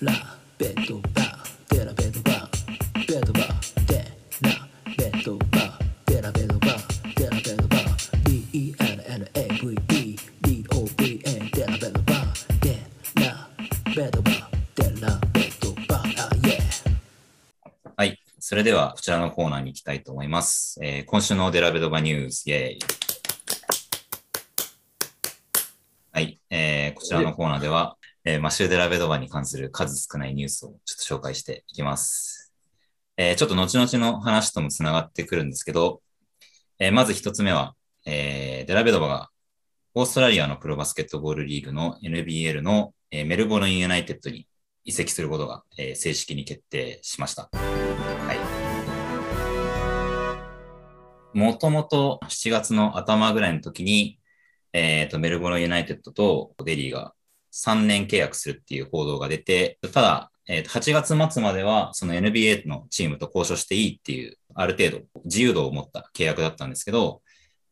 ラベッドバーデラベッドバーベッドバーデラベッドバーデラベッドバーデラベッドバー DENNAVE DOVN デラベッドバーデラベッドバーデラベッドバーあ yeah はい。それでは、こちらのコーナーに行きたいと思います。えー今週のデラベドバニュース、イェーイ。はい。えーこちらのコーナーでは、えーマシュー・デラベドバに関する数少ないニュースをちょっと紹介していきます。えーちょっと後々の話ともつながってくるんですけど、えーまず一つ目は、えーデラベドバがオーストラリアのプロバスケットボールリーグの NBL の、えーメルボルン・ユナイテッドに移籍することが、えー正式に決定しました。はい。もともと7月の頭ぐらいの時に、えっ、と、メルボルンユナイテッドとデリーが3年契約するっていう報道が出て、ただ、えー8月末まではその NBA のチームと交渉していいっていう、ある程度自由度を持った契約だったんですけど、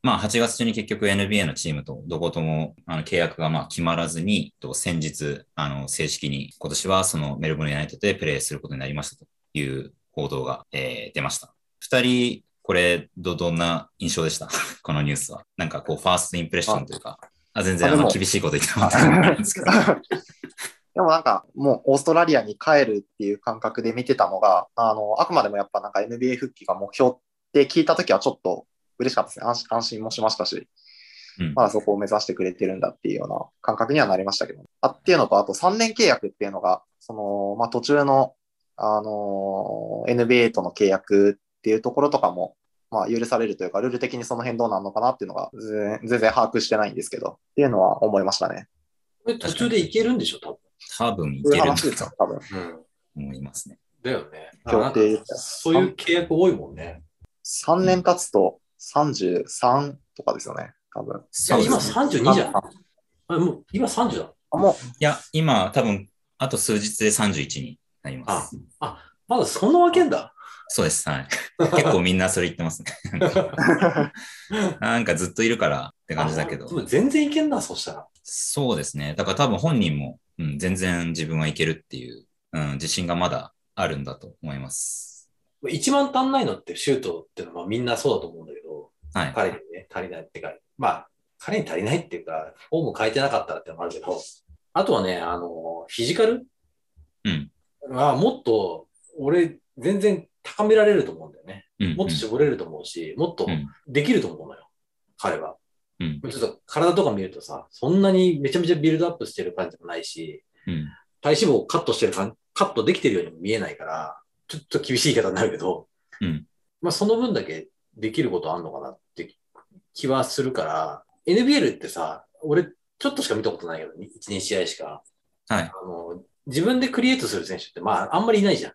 まあ8月中に結局 NBA のチームとどこともあの契約がまあ決まらずに、先日、あの正式に今年はそのメルボルンユナイテッドでプレーすることになりましたという報道が、えー出ました。二人、これど、どんな印象でした？このニュースは。なんかこう、ファーストインプレッションというか、あ全然あの厳しいこと言ってもらってないんですけど。でもなんか、もうオーストラリアに帰るっていう感覚で見てたのが、あの、あくまでもやっぱなんか NBA 復帰が目標って聞いたときはちょっと嬉しかったですね。安心安心もしましたし、うんまだそこを目指してくれてるんだっていうような感覚にはなりましたけど。あっていうのと、あと3年契約っていうのが、その、まあ途中の、あの、NBA との契約っていうところとかも、まあ許されるというか、ルール的にその辺どうなるのかなっていうのが全然全然把握してないんですけど、っていうのは思いましたね。これ途中でいけるんでしょ、多多分いけるんですよ、多分。分。うん。と思いますね。だよね。協定そういう契約多いもんね。3年経つと33とかですよね、多分。いや、今そうですね32じゃん。あもう今30だ。あもう、いや、今、多分、あと数日で31になります。まだそんなわけんだ。そうです。はい。結構みんなそれ言ってますね。なんかずっといるからって感じだけど全然いけんな、そしたら。そうですね。だから多分本人も、うん、全然自分はいけるっていう、うん、自信がまだあるんだと思います。一番足んないのってシュートっていうのはまあみんなそうだと思うんだけど、はい。彼にね、足りないってか、まあ、彼に足りないっていうか、フォーム変えてなかったらっていうのもあるけど、あとはね、あの、フィジカルうん。はもっと、俺、全然高められると思うんだよね。うん。もっと絞れると思うし、もっとうんできると思うのよ、彼は。うん。ちょっと体とか見るとさ、そんなにめちゃめちゃビルドアップしてる感じもないし、うん。体脂肪をカットしてる感カットできてるようにも見えないから、ちょっと厳しい言い方になるけど、うんまあその分だけできることあんのかなって気はするから、NBL ってさ、俺ちょっとしか見たことないけど、1、2試合しか。はい。あの、自分でクリエイトする選手ってまああんまりいないじゃん。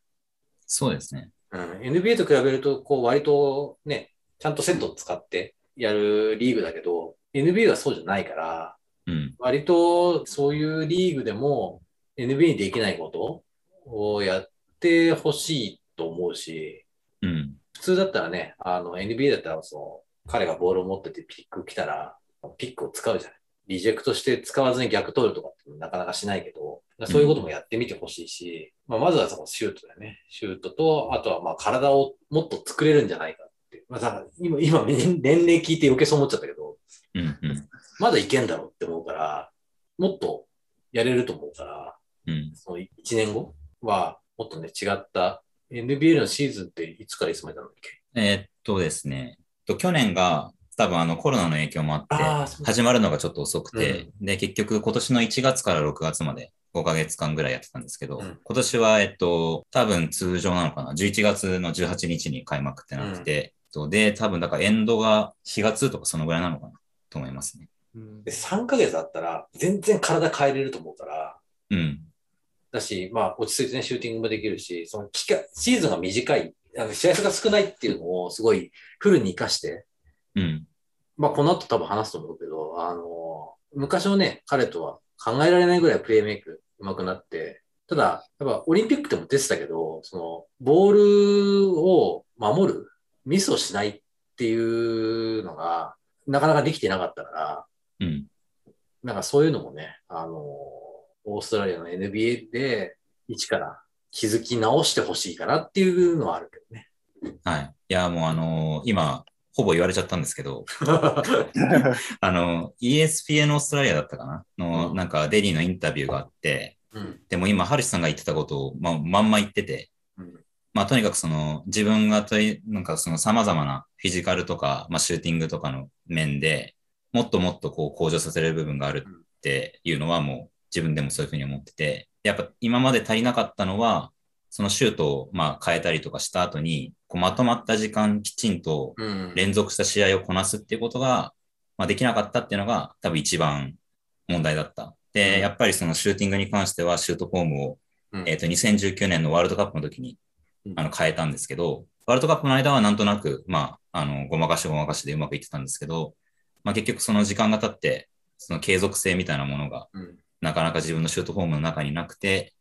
そうですね。うん、NBA と比べると、こう、割とね、ちゃんとセットを使ってやるリーグだけど、NBA はそうじゃないから、うん。割とそういうリーグでも NBA にできないことをやってほしいと思うし、うん。普通だったらね、あの NBA だったらその彼がボールを持っててピック来たら、ピックを使うじゃない。リジェクトして使わずに逆取るとかってなかなかしないけど、そういうこともやってみてほしいし、まあ、まずはそのシュートだよね。シュートと、あとはまあ体をもっと作れるんじゃないかって。まあ、だから今、今、年年齢聞いて余計そう思っちゃったけど、うん。うん。まだいけんだろうって思うから、もっとやれると思うから、うん。その1年後はもっとね、違った NBA のシーズンっていつからいつまでなのっけえーっとですね、と去年が多分あのコロナの影響もあって、始まるのがちょっと遅くて、で、結局今年の1月から6月まで5ヶ月間ぐらいやってたんですけど、うん。今年は、えっと、多分通常なのかな、11月の18日に開幕ってなってて、とで、多分だからエンドが4月とかそのぐらいなのかなと思いますね。で、3ヶ月あったら全然体変えれると思うから、うん。だし、まあ、落ち着いてね、シューティングもできるし、その期間、シーズンが短い、あの試合数が少ないっていうのをすごいフルに活かして、うん。まあ、この後多分話すと思うけど、あの、昔のね、彼とは考えられないぐらいプレイメイク上手くなって、ただ、やっぱオリンピックでも出てたけど、その、ボールを守る、ミスをしないっていうのが、なかなかできてなかったから、うん。なんかそういうのもね、あの、オーストラリアの NBA で一から気づき直してほしいかなっていうのはあるけどね。はい。いや、もうあのー今、ほぼ言われちゃったんですけど、あの、ESPN オーストラリアだったかな？の、うん。なんかデリーのインタビューがあって、うん。でも今、ハルシさんが言ってたことを、まあ、まんま言ってて、うん。まあ、とにかくその、自分がとい、なんかその様々なフィジカルとか、まあ、シューティングとかの面で、もっともっとこう向上させれる部分があるっていうのはもう自分でもそういうふうに思ってて、やっぱ今まで足りなかったのは、そのシュートをまあ変えたりとかした後に、こうまとまった時間きちんとうん。連続した試合をこなすっていうことが、まあ、できなかったっていうのが多分一番問題だった。で、うんやっぱりそのシューティングに関してはシュートフォームを、うんえっ、と、2019年のワールドカップの時にうんあの変えたんですけど、ワールドカップの間はなんとなく、まあ、あの、ごまかしごまかしでうまくいってたんですけど、まあ結局その時間が経って、その継続性みたいなものがうん。なかなか自分のシュートフォームの中になくて、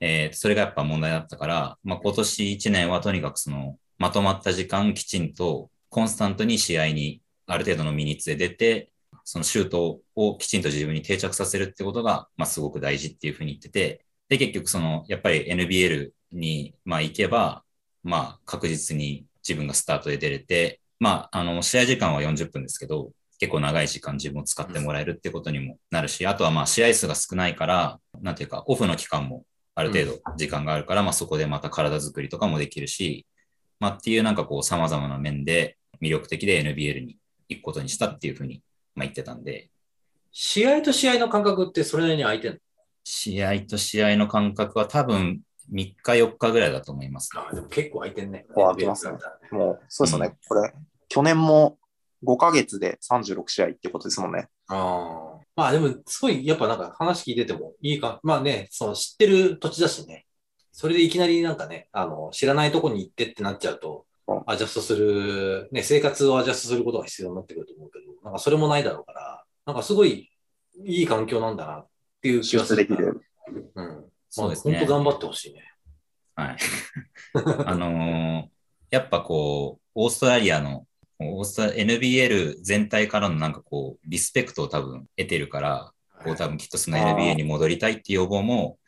えーそれがやっぱ問題だったから、まあ、今年1年はとにかくそのまとまった時間きちんとコンスタントに試合にある程度のミニッツで出て、そのシュートをきちんと自分に定着させるってことが、まあ、すごく大事っていうふうに言ってて、で、結局その、やっぱり NBL に、まあ、行けば、まあ、確実に自分がスタートで出れて、まあ、あの、試合時間は40分ですけど、結構長い時間自分を使ってもらえるってことにもなるし、あとはまあ試合数が少ないから、なんていうか、オフの期間もある程度時間があるから、まあそこでまた体作りとかもできるし、まあっていうなんかこう様々な面で魅力的で NBL に行くことにしたっていうふうに、まあ、言ってたんで、試合と試合の感覚ってそれなりに空いてん試合と試合の間隔は多分3日4日ぐらいだと思います。のあでも結構空いてんね。構空きますねもう、そうですよね。これ、去年も5ヶ月で36試合ってことですもんね。ああ。まあでも、すごい、やっぱなんか話聞いててもいいか。まあね、その知ってる土地だしね。それでいきなりなんかね、あの、知らないとこに行ってってなっちゃうとうん、アジャストする、ね、生活をアジャストすることが必要になってくると思うけど、なんかそれもないだろうから、なんかすごいいい環境なんだなっていう気出がする。出できる。うん。そうですね本当頑張ってほしいね。はい。あのーやっぱこう、オーストラリアの、オーストラ NBL 全体からのなんかこう、リスペクトを多分得てるから、こう多分きっとその NBA に戻りたいっていう要望も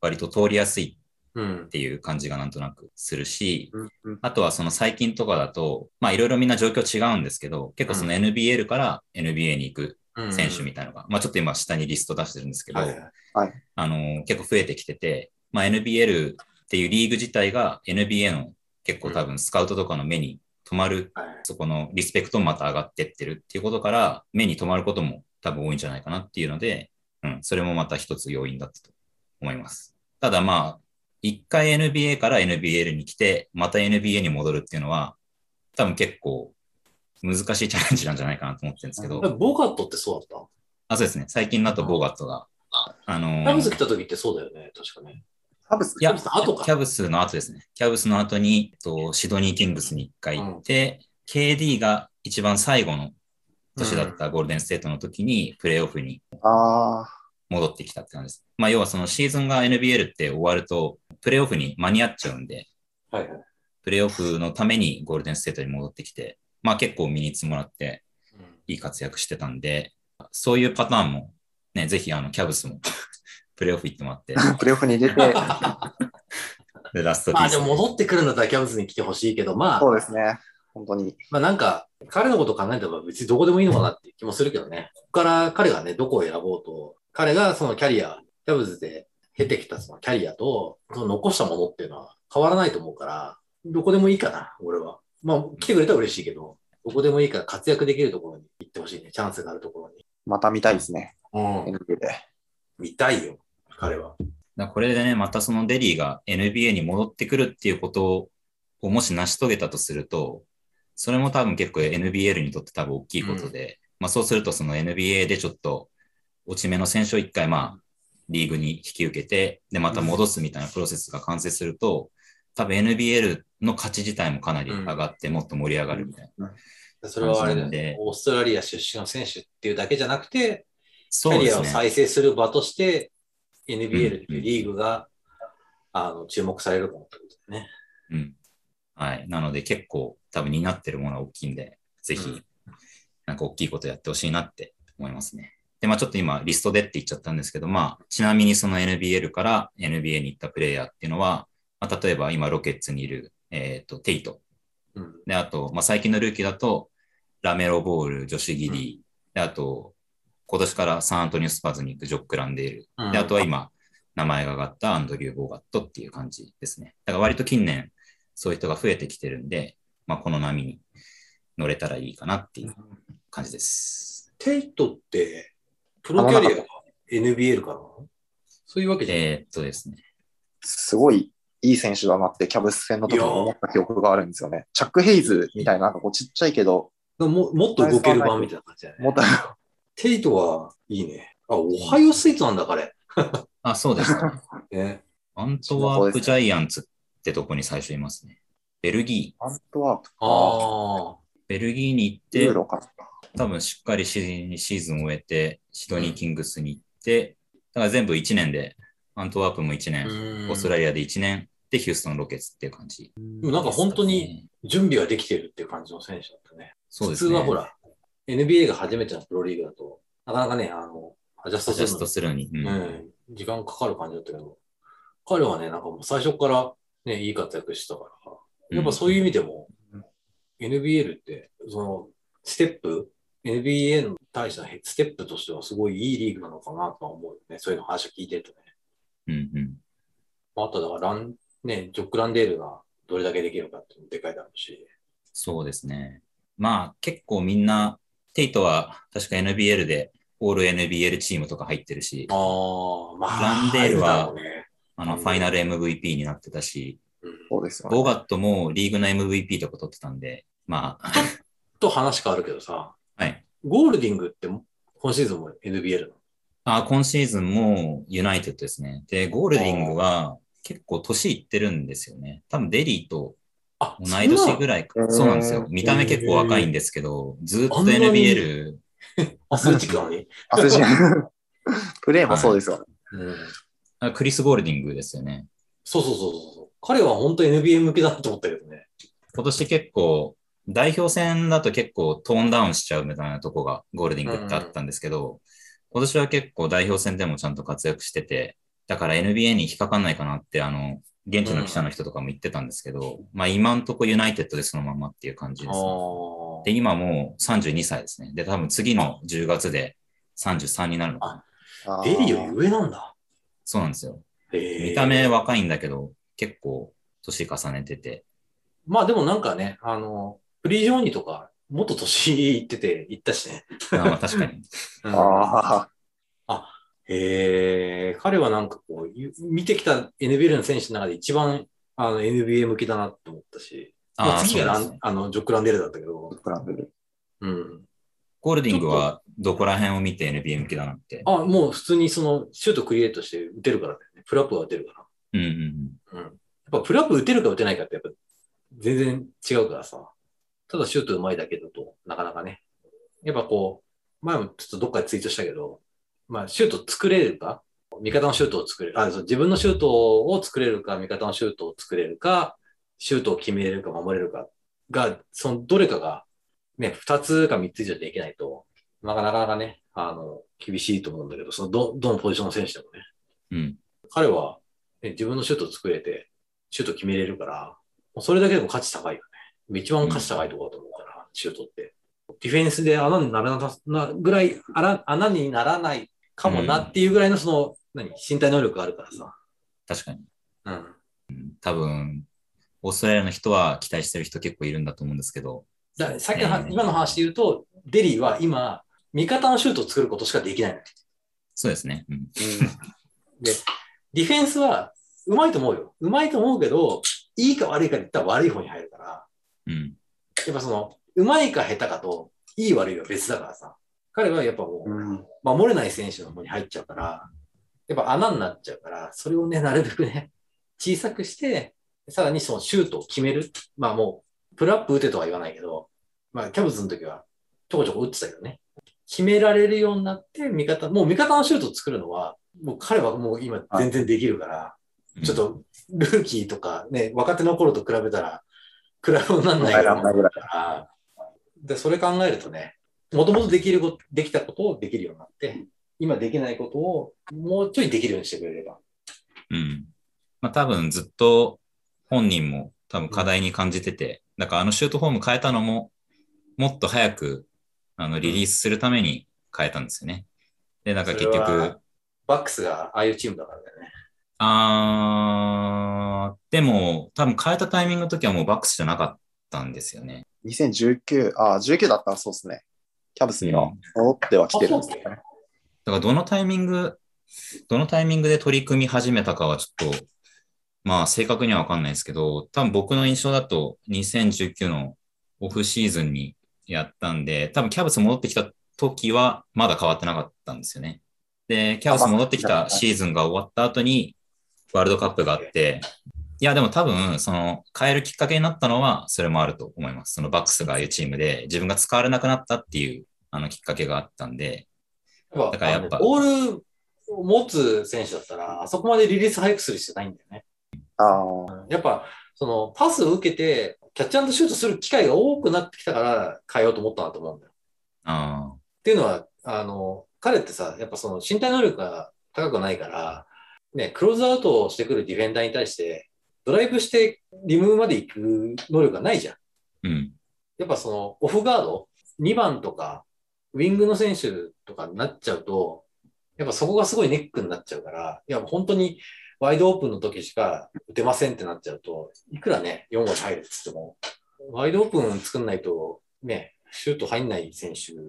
割と通りやすいうん。っ。ていう感じがなんとなくするし、うんあとはその最近とかだと、まあいろいろみんな状況違うんですけど、結構その NBL から NBA に行くうん。選手みたいなのが、まあちょっと今下にリスト出してるんですけど、はいはい。あのー結構増えてきてて、まあ NBL っていうリーグ自体が NBA の結構多分スカウトとかの目に留まる、はいそこのリスペクトもまた上がってってるっていうことから、目に留まることも多分多いんじゃないかなっていうので、うん、それもまた一つ要因だったと思います。ただまあ、一回 NBA から NBL に来て、また NBA に戻るっていうのは、多分結構難しいチャレンジなんじゃないかなと思ってるんですけど、ボガットってそうだっあ、そうですね。最近だとボーガットが、あのーたタブス来た時ってそうだよね、確かね。キャブスの後かキャブスの後ですね。キャブスの後に、えっとシドニーキングスに一回行って、KD が一番最後の年だったゴールデンステートの時に、プレーオフにあ戻ってきたって感じです。まあ、要はそのシーズンが NBL って終わると、プレーオフに間に合っちゃうんで、はいはい。プレーオフのためにゴールデンステートに戻ってきて、まあ結構身につもらっていい活躍してたんで、そういうパターンも、ね、ぜひあの、キャブスもプレーオフ行ってもらって、あ、プレーオフに出て、で、ラストピまあースでも戻ってくるんだったらキャブスに来てほしいけど、まあ、そうですね。本当に。まあなんか、彼のことを考えたら別にどこでもいいのかなっていう気もするけどね。ここから彼がね、どこを選ぼうと、彼がそのキャリア、キャブズで経てきたそのキャリアと、その残したものっていうのは変わらないと思うから、どこでもいいかな、俺は。まあ、来てくれたら嬉しいけど、どこでもいいから活躍できるところに行ってほしいね。チャンスがあるところに。また見たいですね。うん。NBA で。見たいよ、彼は。だこれでね、またそのデリーが NBA に戻ってくるっていうことをもし成し遂げたとすると、それも多分結構 NBL にとって多分大きいことで、まあそうするとその NBA でちょっと落ち目の選手を一回まあリーグに引き受けて、でまた戻すみたいなプロセスが完成すると、多分 NBL の価値自体もかなり上がってもっと盛り上がるみたいな。それはあれで。ねオーストラリア出身の選手っていうだけじゃなくて、キそャリアを。再生する場として、NBL っていううんリーグが、あの注目されるかもってことだよね。うん。はい。なので結構多分担ってるものは大きいんで、ぜひうん、なんか大きいことやってほしいなって思いますね。で、まあちょっと今リストでって言っちゃったんですけど、まあちなみにその NBL から NBA に行ったプレイヤーっていうのは、まあ、例えば今ロケッツにいる、えっ、と、テイト。うん。で、あと、まあ最近のルーキーだと、ラメロボール、ジョシュ・ギリー。で、あと、今年からサンアントニオスパズに行くジョック・ランデール。うんで、あとは今、名前が上がったアンドリュー・ボーガットっていう感じですね。だから割と近年、そういう人が増えてきてるんで、まあこの波に乗れたらいいかなっていう感じです。テイトって、プロキャリアが NBL かな？そういうわけじゃない。えーっとですね。すごいいい選手だなってキャブス戦の時に思った記憶があるんですよね。チャック・ヘイズみたいな、なんかこうちっちゃいけど、ももっと動ける版みたいな感じだね。もっと、テイトはいいね。あ、オハイオスイーツなんだ、彼。あ、そうですか。ね。アントワープジャイアンツってとこに最初いますね。ベルギー。アントワープか、ああ。ベルギーに行ってユー、ロかな。多分しっかりシシーズンを終えて、シドニーキングスに行って、だから全部1年で、アントワープも1年、オーストラリアで1年、で、ヒューストンロケッツっていう感じ、でもなんか本当に、準備ができてるっていう感じの選手だったね。そうですね。普通はほら、NBA が初めてのプロリーグだと、なかなかね、あの、アジャストアジャスするトするのに。うんのに、うん、時間かかる感じだったけど、彼はね、なんかもう最初からね、いい活躍してたから、やっぱそういう意味でも、うん NBL って、その、ステップ、NBA に対してのステップとしてはすごいいいリーグなのかなとは思うよね。そういうの話を聞いてるとね。うんうん。まあ、あとだからラン、ね、ジョック・ランデールがどれだけできるかっていうのもでかいだろうし。そうですね。まあ結構みんな、テイトは確か NBL で、オール NBL チームとか入ってるし、ああ、まあ、ランデールはあの、ファイナル MVP になってたし、うんそうですよね。ボーガットもリーグの MVP とか取ってたんで、まあ、と話変わるけどさ、はい。ゴールディングって今シーズンも NBL なの？あ、今シーズンもユナイテッドですね。で、ゴールディングは結構年いってるんですよね。多分デリーとあ、同い年ぐらい。か。うんそうなんですよ。見た目結構若いんですけど、ずっと NBL、アスレチックなのに。アスジプレーもそうですよね。うん。あクリス・ゴールディングですよね。そうそうそうそう。彼は本当 NBA 向けだなと思ったけどね。今年結構、代表戦だと結構トーンダウンしちゃうみたいなとこがゴールディングってあったんですけど、今年は結構代表戦でもちゃんと活躍してて、だから NBA に引っかかんないかなって、あの、現地の記者の人とかも言ってたんですけど、まあ今んとこユナイテッドでそのままっていう感じあです、ね。あ。で、今もう32歳ですね。で、多分次の10月で33になるのかな。あーデリーより上なんだ。そうなんですよ。見た目若いんだけど、結構年重ねてて。まあでもなんかね、あの、フリージョーニーとか、もっと年いってて行ったしね。あまあ確かに。うんあへえ、彼はなんかこう、ゆ見てきた NBA の選手の中で一番あの NBA 向きだなって思ったし、まあ、次がラン、ねあのジョック・ランデールだったけどあ、、クランブル。うん。ゴールディングはどこら辺を見て NBA 向きだなって。あ、もう普通にそのシュートクリエイトして打てるからだよね。プラップは打てるかうんうんうん。ら。うん。やっぱプラップ打てるか打てないかってやっぱ全然違うからさ。ただシュート上手いだけだとなかなかね。やっぱこう、前もちょっとどっかでツイートしたけど、まあシュート作れるか、味方のシュートを作れる、あ、そう自分のシュートを作れるか、味方のシュートを作れるか、シュートを決めれるか守れるかが、そのどれかがね、二つか三つ以上できないと、なかなかね、あの、厳しいと思うんだけど、そのど、どのポジションの選手でもね、うん。彼は、ね、自分のシュートを作れて、シュート決めれるから、もうそれだけでも価値高いよね。一番価値高いところだと思うから、シュートって。ディフェンスで穴にならななぐらい穴、穴にならないかもなっていうぐらいのその、何、身体能力があるからさ。確かに。うん。多分、オーストラリアの人は期待してる人結構いるんだと思うんですけど、だからさっきの話、えー今の話で言うと、デリーは今、味方のシュートを作ることしかできない。そうですね。うん。で、ディフェンスは、うまいと思うよ。うまいと思うけど、いいか悪いかで言ったら悪い方に入るから、うん。やっぱその、うまいか下手かと、いい悪いは別だからさ。彼はやっぱもう、うん。守れない選手の方に入っちゃうから、やっぱ穴になっちゃうから、それをね、なるべくね、小さくして、さらにそのシュートを決める。まあもう、プルアップ打てとは言わないけど、まあキャブツの時はちょこちょこ打ってたけどね。決められるようになって、味方、もう味方のシュートを作るのは、もう彼はもう今全然できるから、ちょっとルーキーとかね、若手の頃と比べたら、比べ物になんないから、で、それ考えるとね、もともとできること、できたことをできるようになって、今できないことをもうちょいできるようにしてくれれば。うん。まあ多分ずっと本人も多分課題に感じてて、だからあのシュートフォーム変えたのも、もっと早くあのリリースするために変えたんですよね。で、なんか結局、バックスがああいうチームだからだよね。あー、でも多分変えたタイミングの時はもうバックスじゃなかったんですよね。2019、あ、19だったらそうですね。キャブスには戻っては来てるんですよね。だからどのタイミング、どのタイミングで取り組み始めたかはちょっと、まあ正確にはわかんないですけど、多分僕の印象だと2019のオフシーズンにやったんで、多分キャブス戻ってきた時はまだ変わってなかったんですよね。で、キャブス戻ってきたシーズンが終わった後にワールドカップがあって、いやでも多分その変えるきっかけになったのはそれもあると思います。そのバックスがああいうチームで自分が使われなくなったっていうあのきっかけがあったんで、だからやっぱボールを持つ選手だったら、あそこまでリリース早くする必要ないんだよね。ああ、やっぱ、そのパスを受けて、キャッチアンドシュートする機会が多くなってきたから変えようと思ったなと思うんだよ。あっていうのは、あの、彼ってさ、やっぱその身体能力が高くないから、ね、クローズアウトをしてくるディフェンダーに対して、ドライブしてリムまで行く能力がないじゃん。うん。やっぱそのオフガード、2番とか、ウィングの選手とかになっちゃうと、やっぱそこがすごいネックになっちゃうから、いや、本当にワイドオープンの時しか打てませんってなっちゃうと、いくらね、4号入るって言っても、ワイドオープン作んないと、ね、シュート入んない選手は、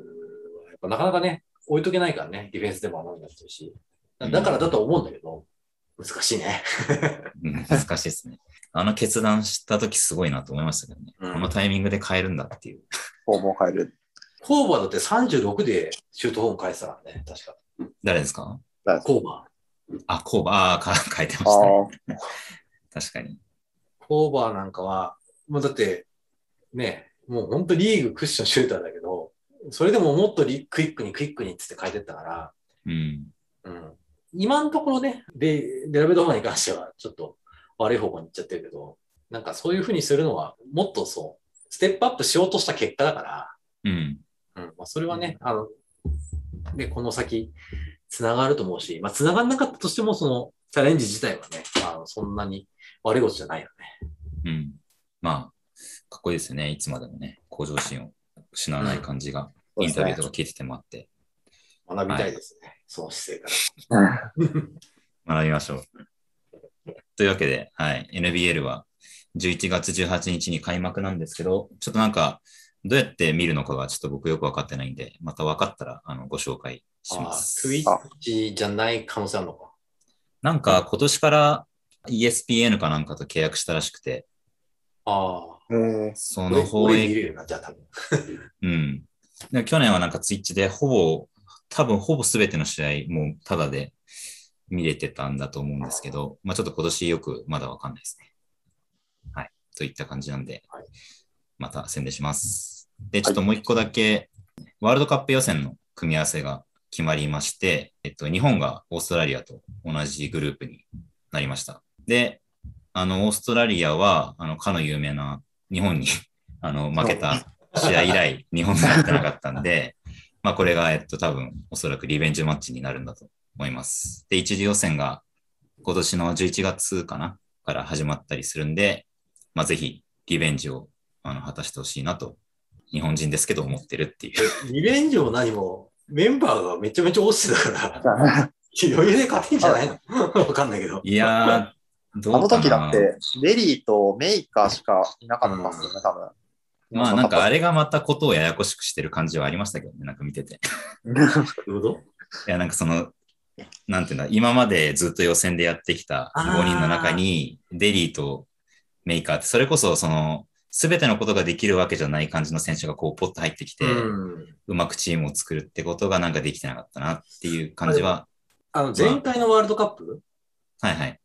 やっぱなかなかね、置いとけないからね、ディフェンスでも守りになってるし。だだからだと思うんだけど、難しいね。うん難しいですね。あの決断したときすごいなと思いましたけどね。うんこのタイミングで変えるんだっていう。フォームを変える。コーバーだって36でシュートフォーム返したからね、確か？誰ですか？コーバー。あ、コーバー、か 変えてあましたね。あ、確かに。コーバーなんかは、もうだって、ね、もう本当リーグクッションシューターだけど、それでももっとリクイックにクイックにっつって書いてったから、うん。うん。今のところね、で、デラベドファーに関してはちょっと悪い方向に行っちゃってるけど、なんかそういうふうにするのは、もっとそう、ステップアップしようとした結果だから、うん。うん。まあ、それはね、あの、で、この先、つながると思うし、まあ、つながんなかったとしても、その、チャレンジ自体はね、あのそんなに悪いことじゃないよね。うん。まあ、かっこいいですよね。いつまでもね、向上心を失わない感じが、インタビューとか聞いててもあって、学びたいですね。その姿勢から。う ん学びましょう。というわけで、はい。NBL は11月18日に開幕なんですけど、ちょっとなんか、どうやって見るのかがちょっと僕よくわかってないんで、また分かったらあのご紹介しまあす。Twitch じゃない可能性あるのか。なんか今年から ESPN かなんかと契約したらしくて、ああ。うん。そ俺の放映、俺見れるな、じゃあ多分。うん。で去年はなんかツイッチでほぼ、多分ほぼ全ての試合もうタダで見れてたんだと思うんですけど、まあちょっと今年よくまだわかんないですね。はい。といった感じなんではい、また宣伝します。で、ちょっともう一個だけ、ワールドカップ予選の組み合わせが決まりまして、えっと、日本がオーストラリアと同じグループになりました。で、あの、オーストラリアは、あの、かの有名な日本に、あの、負けた試合以来、日本がやってなかったんで、まあ、これが、えっと、多分、おそらくリベンジマッチになるんだと思います。で、一次予選が今年の11月かなから始まったりするんで、まあ、ぜひ、リベンジを、あの、果たしてほしいなと、日本人ですけど思ってるっていう。リベンジも何も、メンバーがめちゃめちゃ落ちてたから、余裕で勝てんじゃないの？わかんないけど。いやー、どあのうかな時だって、レリーとメーカーしかいなかったっすよね、多分。まあなんかあれがまたことをややこしくしてる感じはありましたけどね、なんか見てて。いや、なんかその、なんていうんだ、今までずっと予選でやってきたあー5人の中に、デリーとメーカーって、それこそその、すべてのことができるわけじゃない感じの選手がこう、ポッと入ってきて、ううん。まくチームを作るってことがなんかできてなかったなっていう感じは、あの、前回のワールドカップ？はいはい。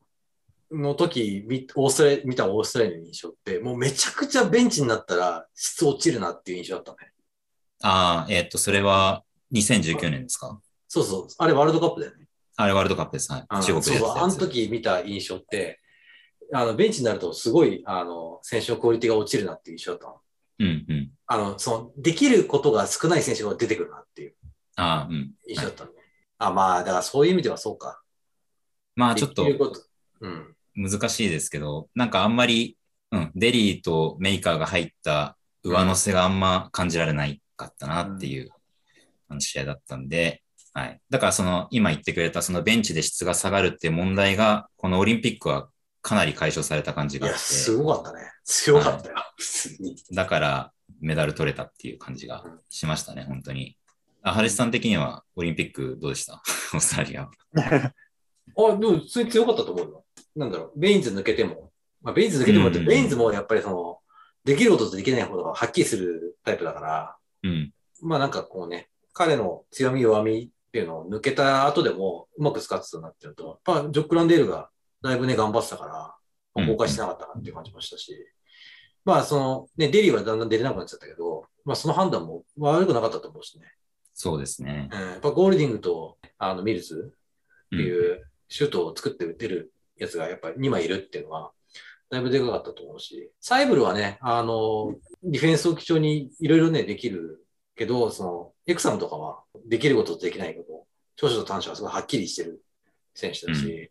の時、みオーストラリ見たオーストラリアの印象って、もうめちゃくちゃベンチになったら質落ちるなっていう印象だったね。ああ、えっと、それは2019年ですか？そうそう。あれワールドカップだよね。あれワールドカップです。はい。あの中国でそうそう。あの。時見た印象って、あの、ベンチになるとすごい、あの、選手のクオリティが落ちるなっていう印象だったの。うんうん。あの、その、できることが少ない選手が出てくるなっていうああ、うん。印象だったんで。あ、まあ、だからそういう意味ではそうか。まあちょっと。うん。難しいですけど、なんかあんまり、うん、デリーとメーカーが入った上乗せがあんま感じられないかったなっていう、あの試合だったんで、はい。だからその、今言ってくれたそのベンチで質が下がるっていう問題が、このオリンピックはかなり解消された感じがあって。すごかったね。強かったよ。普通に。だからメダル取れたっていう感じがしましたね、本当に。あ、ハルヒさん的にはオリンピックどうでした？オーストラリア。あ、でも普通に強かったと思うよ。なんだろう、ベインズ抜けても。まあ、ベインズ抜けてもって、うんベインズもやっぱりその、できることとできないことがはっきりするタイプだから、うん。まあなんかこうね、彼の強み弱みっていうのを抜けた後でもうまく使ってたなっていうのと、やっぱジョック・ランデールがだいぶね、頑張ってたから、まあうん崩壊してなかったなっていう感じもしたし、まあその、ね、デリーはだんだん出れなくなっちゃったけど、まあその判断も悪くなかったと思うしね。そうですね。うん、やっぱゴールディングとあのミルズってうんいうシュートを作って打てるやつがやっぱり2枚いるっていうのは、だいぶでかかったと思うし、サイブルはね、あの、ディフェンスを基調にいろいろね、できるけど、その、エクサムとかはできることとできないこと、長所と短所はすごいはっきりしてる選手だし、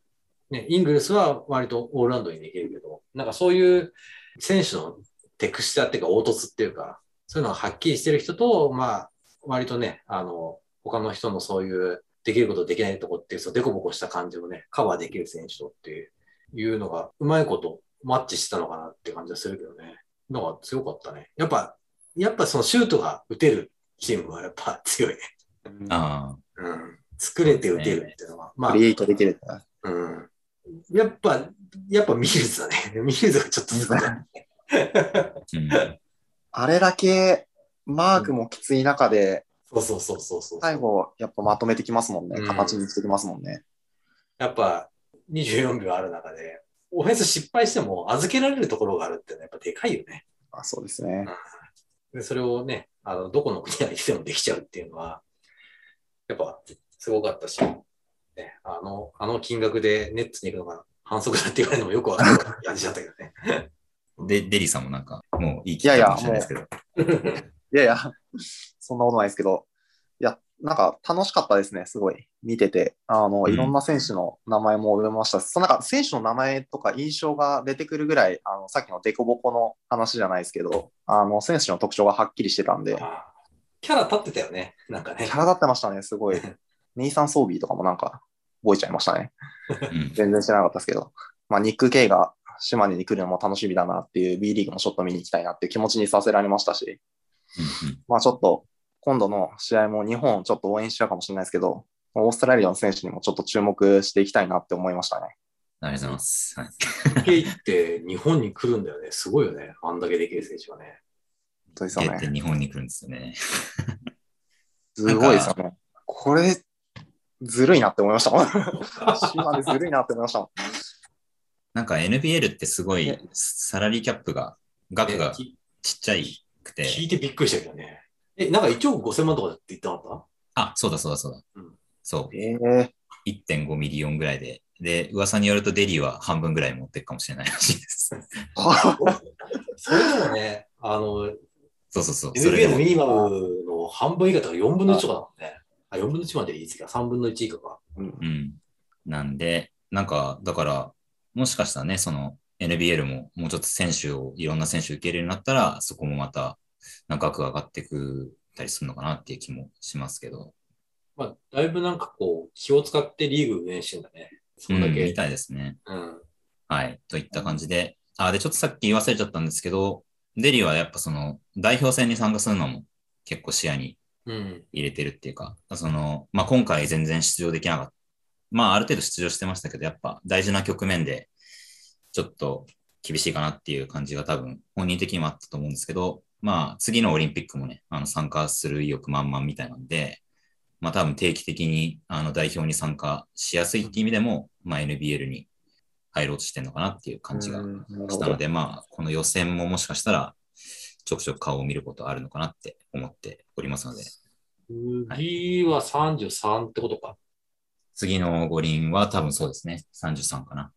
ね、イングルスは割とオールラウンドにできるけど、なんかそういう選手のテクスチャーっていうか凹凸っていうか、そういうのがはっきりしてる人と、まあ、割とね、あの、他の人のそういうできることできないとこっていう、そのデコボコした感じをね、カバーできる選手とっていういうのが、うまいことマッチしたのかなって感じはするけどね。なんか強かったね。やっぱ、やっぱそのシュートが打てるチームはやっぱ強いね。ああ、うん。作れて打てるっていうのは。まあク、リエイトできる。うん。やっぱ、やっぱミルズだね。ミルズがちょっとすごい。うん。あれだけマークもきつい中で、そうそうそうそうそう。最後やっぱまとめてきますもんね。うん形にしてきますもんね。やっぱ24秒ある中で、オフェンス失敗しても預けられるところがあるってのはやっぱでかいよね。あそうですね。で、それをね、あの、どこの国がいてもできちゃうっていうのは、やっぱ、すごかったし、ね、あの、あの金額でネッツに行くのが反則だって言われるのもよくわかる感じだったけどね。で、デリーさんもなんか、もういい気かもしれないですけど。いやいや、そんなことないですけど、いや、なんか楽しかったですね、すごい。見てて。あの、うんいろんな選手の名前も覚えましたし、そのなんか選手の名前とか印象が出てくるぐらい、あの、さっきのデコボコの話じゃないですけど、あの、選手の特徴がはっきりしてたんで、あキャラ立ってたよね。なんかねキャ。ラ立ってましたね、すごい。ネイサン・ソービーとかもなんか覚えちゃいましたね。うん。全然知らなかったですけど。まあ、ニック・ケイが島根に来るのも楽しみだなっていう B リーグもちょっと見に行きたいなっていう気持ちにさせられましたし、うんまあちょっと今度の試合も日本をちょっと応援しちゃうかもしれないですけど、オーストラリアの選手にもちょっと注目していきたいなって思いましたね。ありがとうございます。はい。ケイって日本に来るんだよね。すごいよね。あんだけできる選手がね。本ね。ゲって日本に来るんですよね。すごいですよね。これ、ずるいなって思いましたもん。島でずるいなって思いましたもん。なんか NBL ってすごいねサラリーキャップが、額がちっちゃいくて、聞いてびっくりしたけどね。え、なんか1億5000万とかって言ってなかっあ、そうだそうだそうだ。うんそう。ええ1.5ミリオンぐらいで。で、噂によるとデリーは半分ぐらい持っていくかもしれないらしいです。それでもね、あの、そうそうそう。それ NBA のでもミニマムの半分以下とか4分の1とかだもんね。あ、4分の1までいいですか ?3 分の1以下か。うんうん。なんで、なんか、だから、もしかしたらね、その NBL ももうちょっと選手を、いろんな選手受け入れるようになったら、そこもまた、なんか額が上がってくたりするのかなっていう気もしますけど。まあ、だいぶなんかこう、気を使ってリーグ運営してんだね。そんだけ。うんみたいですね。うん。はい。といった感じで。あ、で、ちょっとさっき言い忘れちゃったんですけど、デリーはやっぱその代表戦に参加するのも結構視野にうん。入れてるっていうか、その、まあ、今回全然出場できなかった。まあ、ある程度出場してましたけど、やっぱ大事な局面で、ちょっと厳しいかなっていう感じが多分本人的にもあったと思うんですけど、まあ、次のオリンピックもね、あの参加する意欲満々みたいなんで、まあ、多分定期的にあの代表に参加しやすいっていう意味でも、まあ、NBL に入ろうとしてるのかなっていう感じがしたので、まあ、この予選ももしかしたら、ちょくちょく顔を見ることあるのかなって思っておりますので、次は33ってことか。次の五輪は多分そうですね。33かな。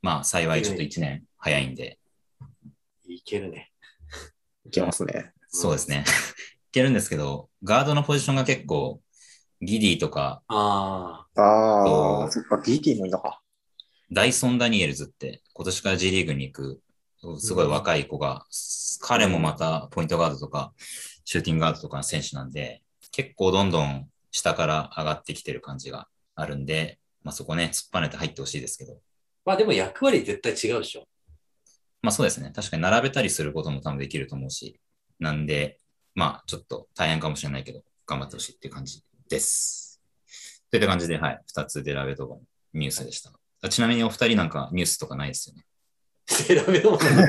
まあ、幸いちょっと1年早いんで、いけるね。いけますね。そうですね。いけるんですけど、ガードのポジションが結構、ギディとか、ああそあ、そっか、DT もいいのか。ダイソン・ダニエルズって、今年から G リーグに行く、すごい若い子が、彼もまたポイントガードとか、シューティングガードとかの選手なんで、結構どんどん下から上がってきてる感じがあるんで、まあそこね、突っぱねて入ってほしいですけど。まあでも役割絶対違うでしょ。まあそうですね。確かに並べたりすることも多分できると思うし。なんで、まあちょっと大変かもしれないけど、頑張ってほしいっていう感じです。といった感じで、はい。二つデラベとかのニュースでした。あちなみにお二人なんかニュースとかないですよね。選べるもの持っ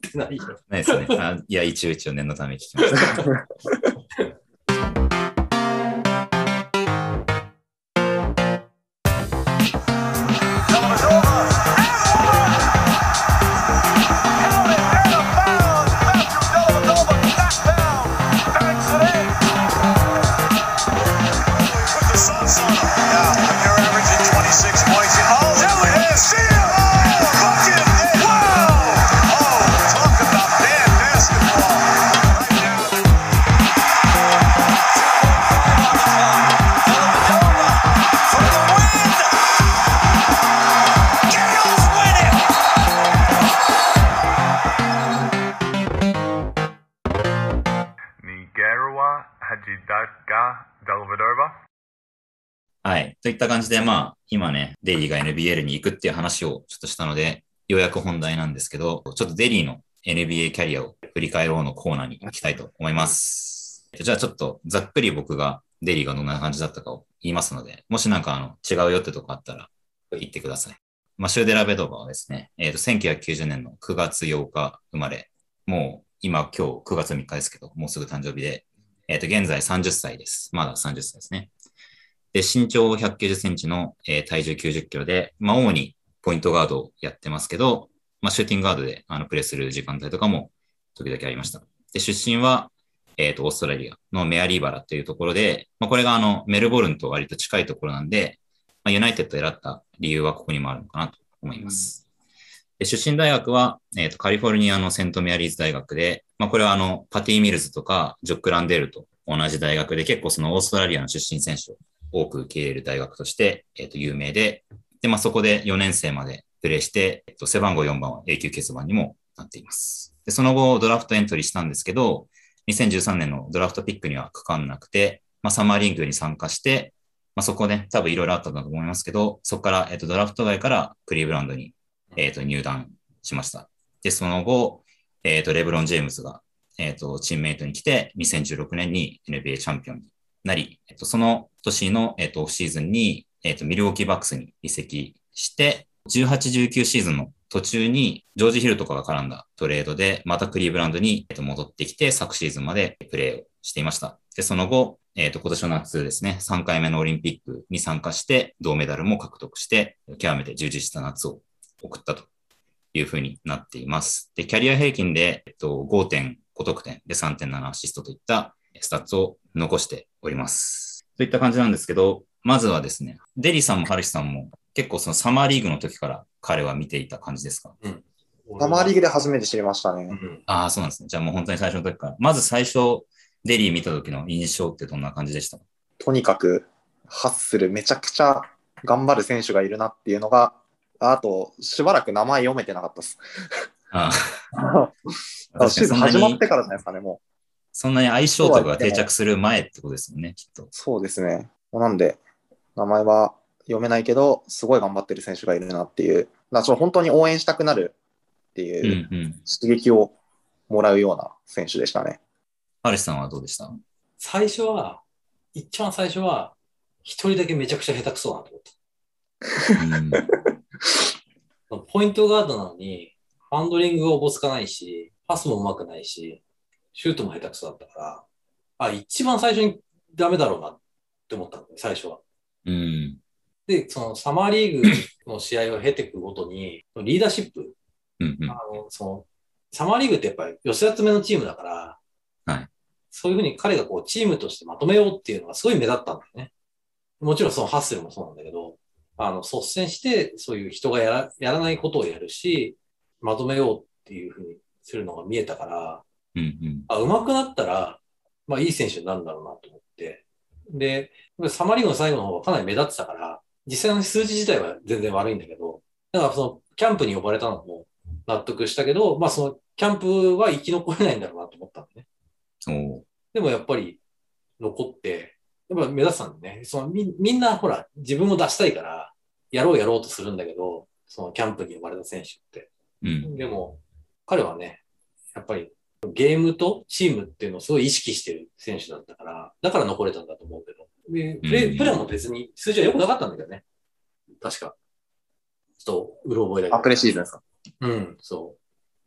てない。ないよ。ないですよね。あいや、一応一応念のため聞きました。といった感じで、まあ、今ね、デリーが NBL に行くっていう話をちょっとしたので、ようやく本題なんですけど、ちょっとデリーの NBA キャリアを振り返ろうのコーナーに行きたいと思います。じゃあちょっとざっくり僕がデリーがどんな感じだったかを言いますので、もしなんかあの違うよってとこあったら言ってください。まあ、シューデラ・ベドバはですね、えっ、と、1990年の9月8日生まれ、もう今今日9月3日ですけど、もうすぐ誕生日で、えっ、と、現在30歳です。まだ30歳ですね。で、身長190センチの、えー体重90キロで、まあ、主にポイントガードをやってますけど、まあ、シューティングガードであのプレーする時間帯とかも時々ありました。で、出身は、えっ、と、オーストラリアのメアリーバラというところで、まあ、これがあの、メルボルンと割と近いところなんで、まあ、ユナイテッドを選んだ理由はここにもあるのかなと思います。で出身大学は、えっ、と、カリフォルニアのセントメアリーズ大学で、まあ、これはあの、パティ・ミルズとか、ジョック・ランデールと同じ大学で、結構そのオーストラリアの出身選手を多く受け入れる大学として、えっ、と、有名で、で、まあ、そこで4年生までプレーして、えっと、背番号4番は永久欠番にもなっています。で、その後、ドラフトエントリーしたんですけど、2013年のドラフトピックにはかかんなくて、まあ、サマーリングに参加して、まあ、そこで、多分いろいろあったんだと思いますけど、そこから、えっと、ドラフト外からクリーブランドに、えっと、入団しました。で、その後、えっと、レブロン・ジェームズが、えっと、チームメイトに来て、2016年に NBA チャンピオンになり、えっと、その年の、えっと、オフシーズンに、えっと、ミルウォーキーバックスに移籍して、18、19シーズンの途中に、ジョージ・ヒルとかが絡んだトレードで、またクリーブランドにえっと戻ってきて、昨シーズンまでプレーをしていました。で、その後、えっ、と、今年の夏ですね、3回目のオリンピックに参加して、銅メダルも獲得して、極めて充実した夏を送ったというふうになっています。で、キャリア平均で、えっと、5.5得点で3.7アシストといったスタッツを残しております。といった感じなんですけど、まずはですね、デリーさんもハルヒさんも結構そのサマーリーグの時から彼は見ていた感じですか？サマーリーグで初めて知りましたね。うんああ、そうなんですね。じゃあもう本当に最初の時から。まず最初、デリー見た時の印象ってどんな感じでした？とにかく、ハッスルめちゃくちゃ頑張る選手がいるなっていうのが、あと、しばらく名前読めてなかったです。あ あシーズン始まってからじゃないですかね、もう。そんなに相性とかが定着する前ってことですよね、きっと。そうですね。なんで、名前は読めないけど、すごい頑張ってる選手がいるなっていう、だからちょ本当に応援したくなるってうんいううん。刺激をもらうような選手でしたね。ハルシさんはどうでした？最初は、一番最初は、一人だけめちゃくちゃ下手くそだなと思った。うん ポイントガードなのに、ハンドリングがおぼつかないし、パスも上手くないし、シュートも下手くそだったから、あ、一番最初にダメだろうなって思ったんだよ、最初は。うん。で、そのサマーリーグの試合を経ていくごとに、リーダーシップ、うんうんあの、その、サマーリーグってやっぱり寄せ集めのチームだから、はいそういうふうに彼がこうチームとしてまとめようっていうのがすごい目立ったんだよね。もちろんそのハッスルもそうなんだけど、あの、率先してそういう人がやらやらないことをやるし、まとめようっていうふうにするのが見えたから、うんうん。あ、上手くなったら、まあいい選手になるんだろうなと思って。で、サマリーグの最後の方はかなり目立ってたから、実際の数字自体は全然悪いんだけど、だからそのキャンプに呼ばれたのも納得したけど、まあそのキャンプは生き残れないんだろうなと思ったのね。おーでもやっぱり残って、やっぱ目立ってたんだね。そのみみんなほら自分を出したいから、やろうやろうとするんだけど、そのキャンプに呼ばれた選手って。うん。でも、彼はね、やっぱりゲームとチームっていうのをすごい意識してる選手だったから、だから残れたんだと思うけど。で、プレプレーも別に数字は良くなかったんだけどね。確か。ちょっと、うろ覚えだけど。あ、プレシーズンですか。うん、そ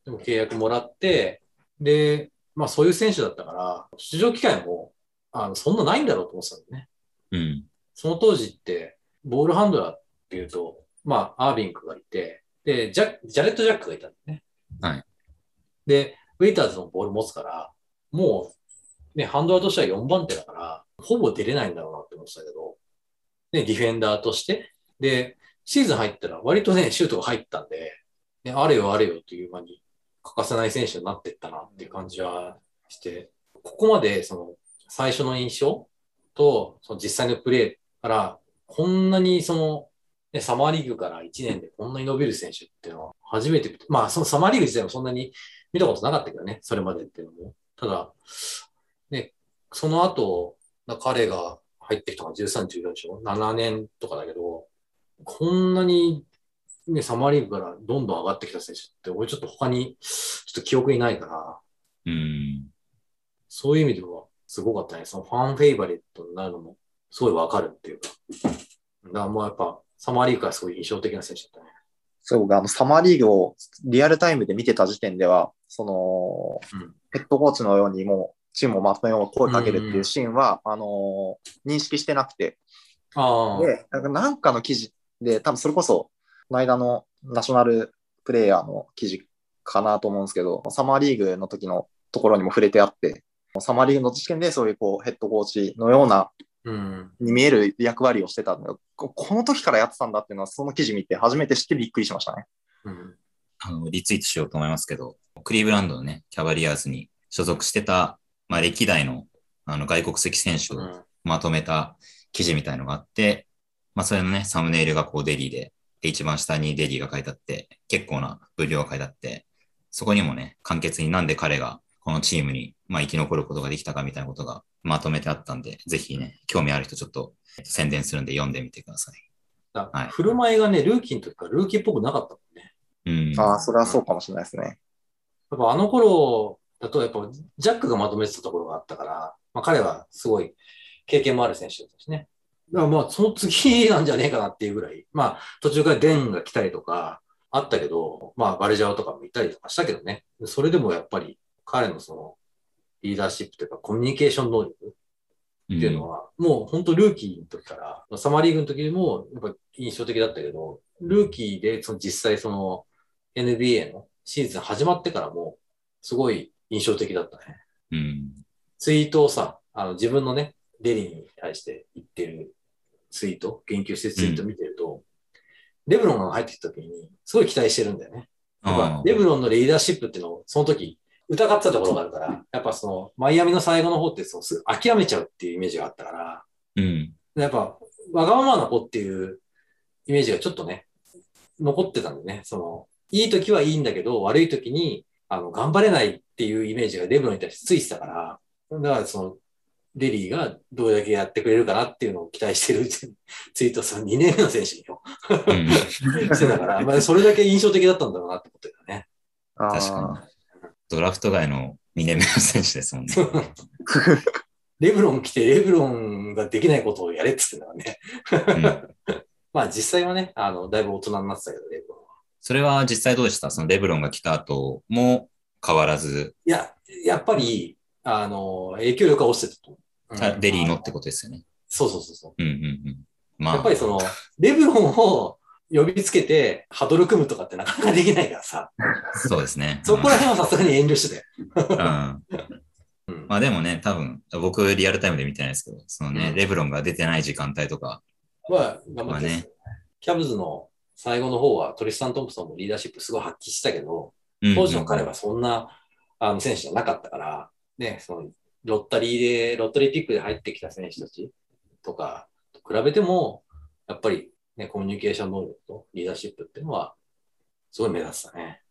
う。でも契約もらって、で、まあそういう選手だったから、出場機会も、あの、そんなないんだろうと思ってたんだよね。うん。その当時って、ボールハンドラーっていうと、まあ、アービンクがいて、で、ジャジャレット・ジャックがいたんだよね。はい。で、ウェイターズのボール持つから、もう、ね、ハンドラーとしては4番手だから、ほぼ出れないんだろうなって思ってたけど、ね、ディフェンダーとして、で、シーズン入ったら割とね、シュートが入ったんで、ね、あれよあれよという間に欠かせない選手になってったなっていう感じはして、ここまでその最初の印象とその実際のプレーから、こんなにその、ね、サマーリーグから1年でこんなに伸びる選手っていうのは初めて、まあそのサマーリーグ自体もそんなに見たことなかったけどね、それまでっていうのも。ただ、ね、その後、彼が入ってきたのが13、14でしょ ?7 年とかだけど、こんなに、ね、サマーリーグからどんどん上がってきた選手って、俺ちょっと他に、ちょっと記憶にないから、うん。そういう意味ではすごかったね。そのファンフェイバリットになるのもすごいわかるっていうか。だからもうやっぱ、サマーリーグがすごい印象的な選手だったね。そう、僕あの、サマーリーグをリアルタイムで見てた時点では、その、うんヘッドコーチのようにもう、チームをまとめよう、声かけるっていうシーンは、あのー認識してなくて、ああ。で、なんかの記事で、多分それこそ、この間のナショナルプレイヤーの記事かなと思うんですけど、サマーリーグの時のところにも触れてあって、サマーリーグの時点でそういうこうヘッドコーチのようなうん。に見える役割をしてたんだよ。ここの時からやってたんだっていうのは、その記事見て初めて知ってびっくりしましたね。うん。あの、リツイートしようと思いますけど、クリーブランドのね、キャバリアーズに所属してた、まあ、歴代の、あの、外国籍選手をうん。まとめた記事みたいのがあって、まあ、それのね、サムネイルがこうデリーで、で、一番下にデリーが書いてあって、結構な分量が書いてあって、そこにもね、簡潔になんで彼がこのチームに、まあ、生き残ることができたかみたいなことがまとめてあったんで、ぜひね、興味ある人ちょっっと宣伝するんで読んでみてください。だはい振る舞いがね、ルーキーの時からルーキーっぽくなかったもんね。うん。ああ、それはそうかもしれないですね。やっぱあの頃だと、やっぱジャックがまとめてたところがあったから、まあ彼はすごい経験もある選手だったしね。だからまあその次なんじゃねえかなっていうぐらい、まあ途中からデンが来たりとかあったけど、まあバルジャオとかもいたりとかしたけどね。それでもやっぱり彼のそのリーダーシップというかコミュニケーション能力うんっていうのは、もう本当ルーキーの時から、サマーリーグの時でもやっぱ印象的だったけど、ルーキーでその実際その NBA のシーズン始まってからも、すごい印象的だったね。うん。ツイートをさ、あの自分のね、デリーに対して言ってるツイート、言及してるツイート見てると、レブロンが入ってきた時に、すごい期待してるんだよね。レブロンのリーダーシップっていうのを、その時、疑ってたところがあるから、やっぱその、マイアミの最後の方ってそう、すぐ諦めちゃうっていうイメージがあったから、うん。やっぱ、わがままな子っていうイメージがちょっとね、残ってたんでね、その、いい時はいいんだけど、悪い時に、あの、頑張れないっていうイメージがレブロンに対してついてたから、だからその、デリーがどれだけやってくれるかなっていうのを期待してるツイートをその2年目の選手にようん。してたから、まあそれだけ印象的だったんだろうなって思ってたね。確かドラフト外の2年目の選手ですもんね。レブロン来て、レブロンができないことをやれって言ってたからね。うん まあ実際はね、あの、だいぶ大人になってたけど、レブロンは。それは実際どうでした？そのレブロンが来た後も変わらず、いや、やっぱり、あの、影響力が落ちてたと思う。あデリーのってとことですよね。そうそうそうそう。うんうんうん。まあ、やっぱりその、レブロンを呼びつけて、ハドル組むとかってなかなかできないからさ、そうですね。そこら辺はさすがに遠慮してたよ。うん。うん。まあでもね、多分、僕リアルタイムで見てないですけど、そのね、うん。レブロンが出てない時間帯とか、まあ、頑張ってね。キャブズの最後の方はトリスタン・トンプソンもリーダーシップすごい発揮したけど、うん。当時の彼はそんな、あの選手じゃなかったから、ね、そのロッタリーで、ロッタリーピックで入ってきた選手たちとかと比べても、やっぱりね、コミュニケーション能力とリーダーシップっていうのは、すごい目立つたね。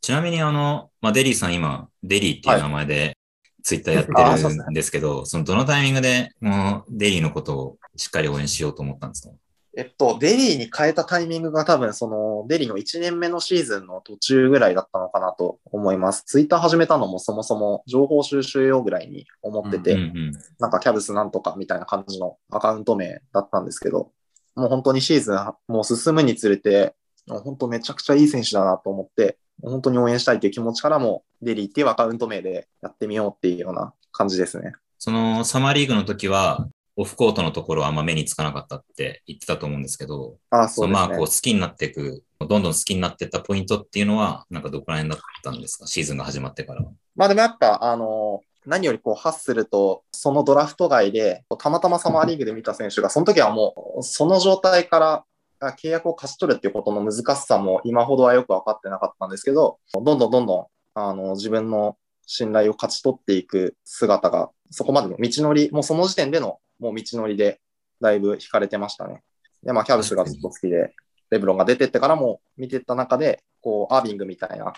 ちなみにあの、まあ、デリーさん今、デリーっていう名前でツイッターやってるんですけど、そのどのタイミングでもうデリーのことをしっかり応援しようと思ったんですか？えっと、デリーに変えたタイミングが多分、その、デリーの1年目のシーズンの途中ぐらいだったのかなと思います。ツイッター始めたのもそもそも情報収集用ぐらいに思ってて、うんうん。なんかキャブスなんとかみたいな感じのアカウント名だったんですけど、もう本当にシーズンもう進むにつれて、本当めちゃくちゃいい選手だなと思って、本当に応援したいという気持ちからも、デリーっていうアカウント名でやってみようっていうような感じですね。そのサマーリーグの時は、オフコートのところはあんま目につかなかったって言ってたと思うんですけど、ああ、そうですね。まあこう好きになっていく、どんどん好きになっていったポイントっていうのは、なんかどこら辺だったんですか？シーズンが始まってからは。まあでもやっぱ、あの、何よりこう、ハッスルと、そのドラフト外で、たまたまサマーリーグで見た選手が、その時はもう、その状態からあ契約を勝ち取るっていうことの難しさも今ほどはよく分かってなかったんですけど、どんどんどんどん、あの、自分の信頼を勝ち取っていく姿が、そこまでの道のり、もうその時点での、もう道のりで、だいぶ惹かれてましたね。で、まあ、キャブスがずっと好きで、レブロンが出てってからも見てった中で、こう、アービングみたいな、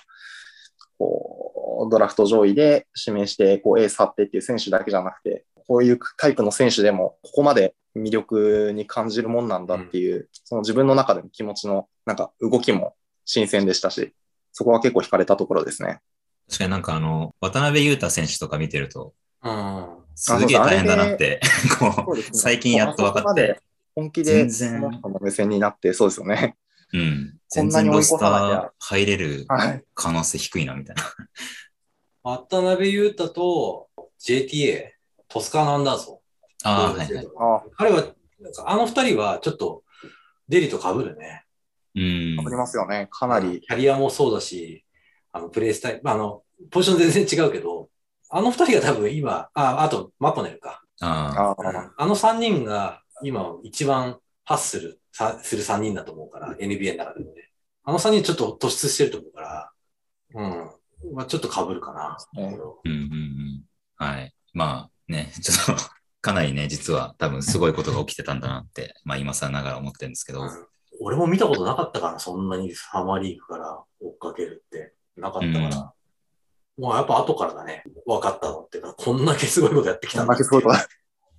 こう、ドラフト上位で指名して、こう、エース張ってっていう選手だけじゃなくて、こういうタイプの選手でも、ここまで魅力に感じるもんなんだっていう、その自分の中での気持ちの、なんか、動きも新鮮でしたし、そこは結構惹かれたところですね。確かになんかあの、渡辺裕太選手とか見てると、うん。すげえ大変だなって、こう、ね最近やっと分かってこうあそこまで、本気で、全然その人の目線になって、そうですよね。うん。こん全然ロスター入れるはい。可能性低いな、みたいな。渡辺裕太と JTA、トスカーナ・アンダーソン。ああ、はいはい。あ彼は、なんかあの二人はちょっとデリと被るね。うんあ、。ありますよね。かなり。キャリアもそうだし、あの、プレイスタイル、まあ、あの、ポジション全然違うけど、あの二人が多分今、あ、あと、マコネルか。ああ、あの三人が今一番パスする、さする三人だと思うから、NBA の中でもね。あの三人ちょっと突出してると思うから、うん。まあ、ちょっと被るかな。ねうんうんうん。はい。まあね、ちょっと、かなりね、実は多分すごいことが起きてたんだなって、まあ今更ながら思ってるんですけど、うん俺も見たことなかったから、そんなにサマーリーグから追っかけるってなかったから、もうやっぱ後からだね、分かったのってこんだけすごいことやってきたこんんだだけすごいことだ。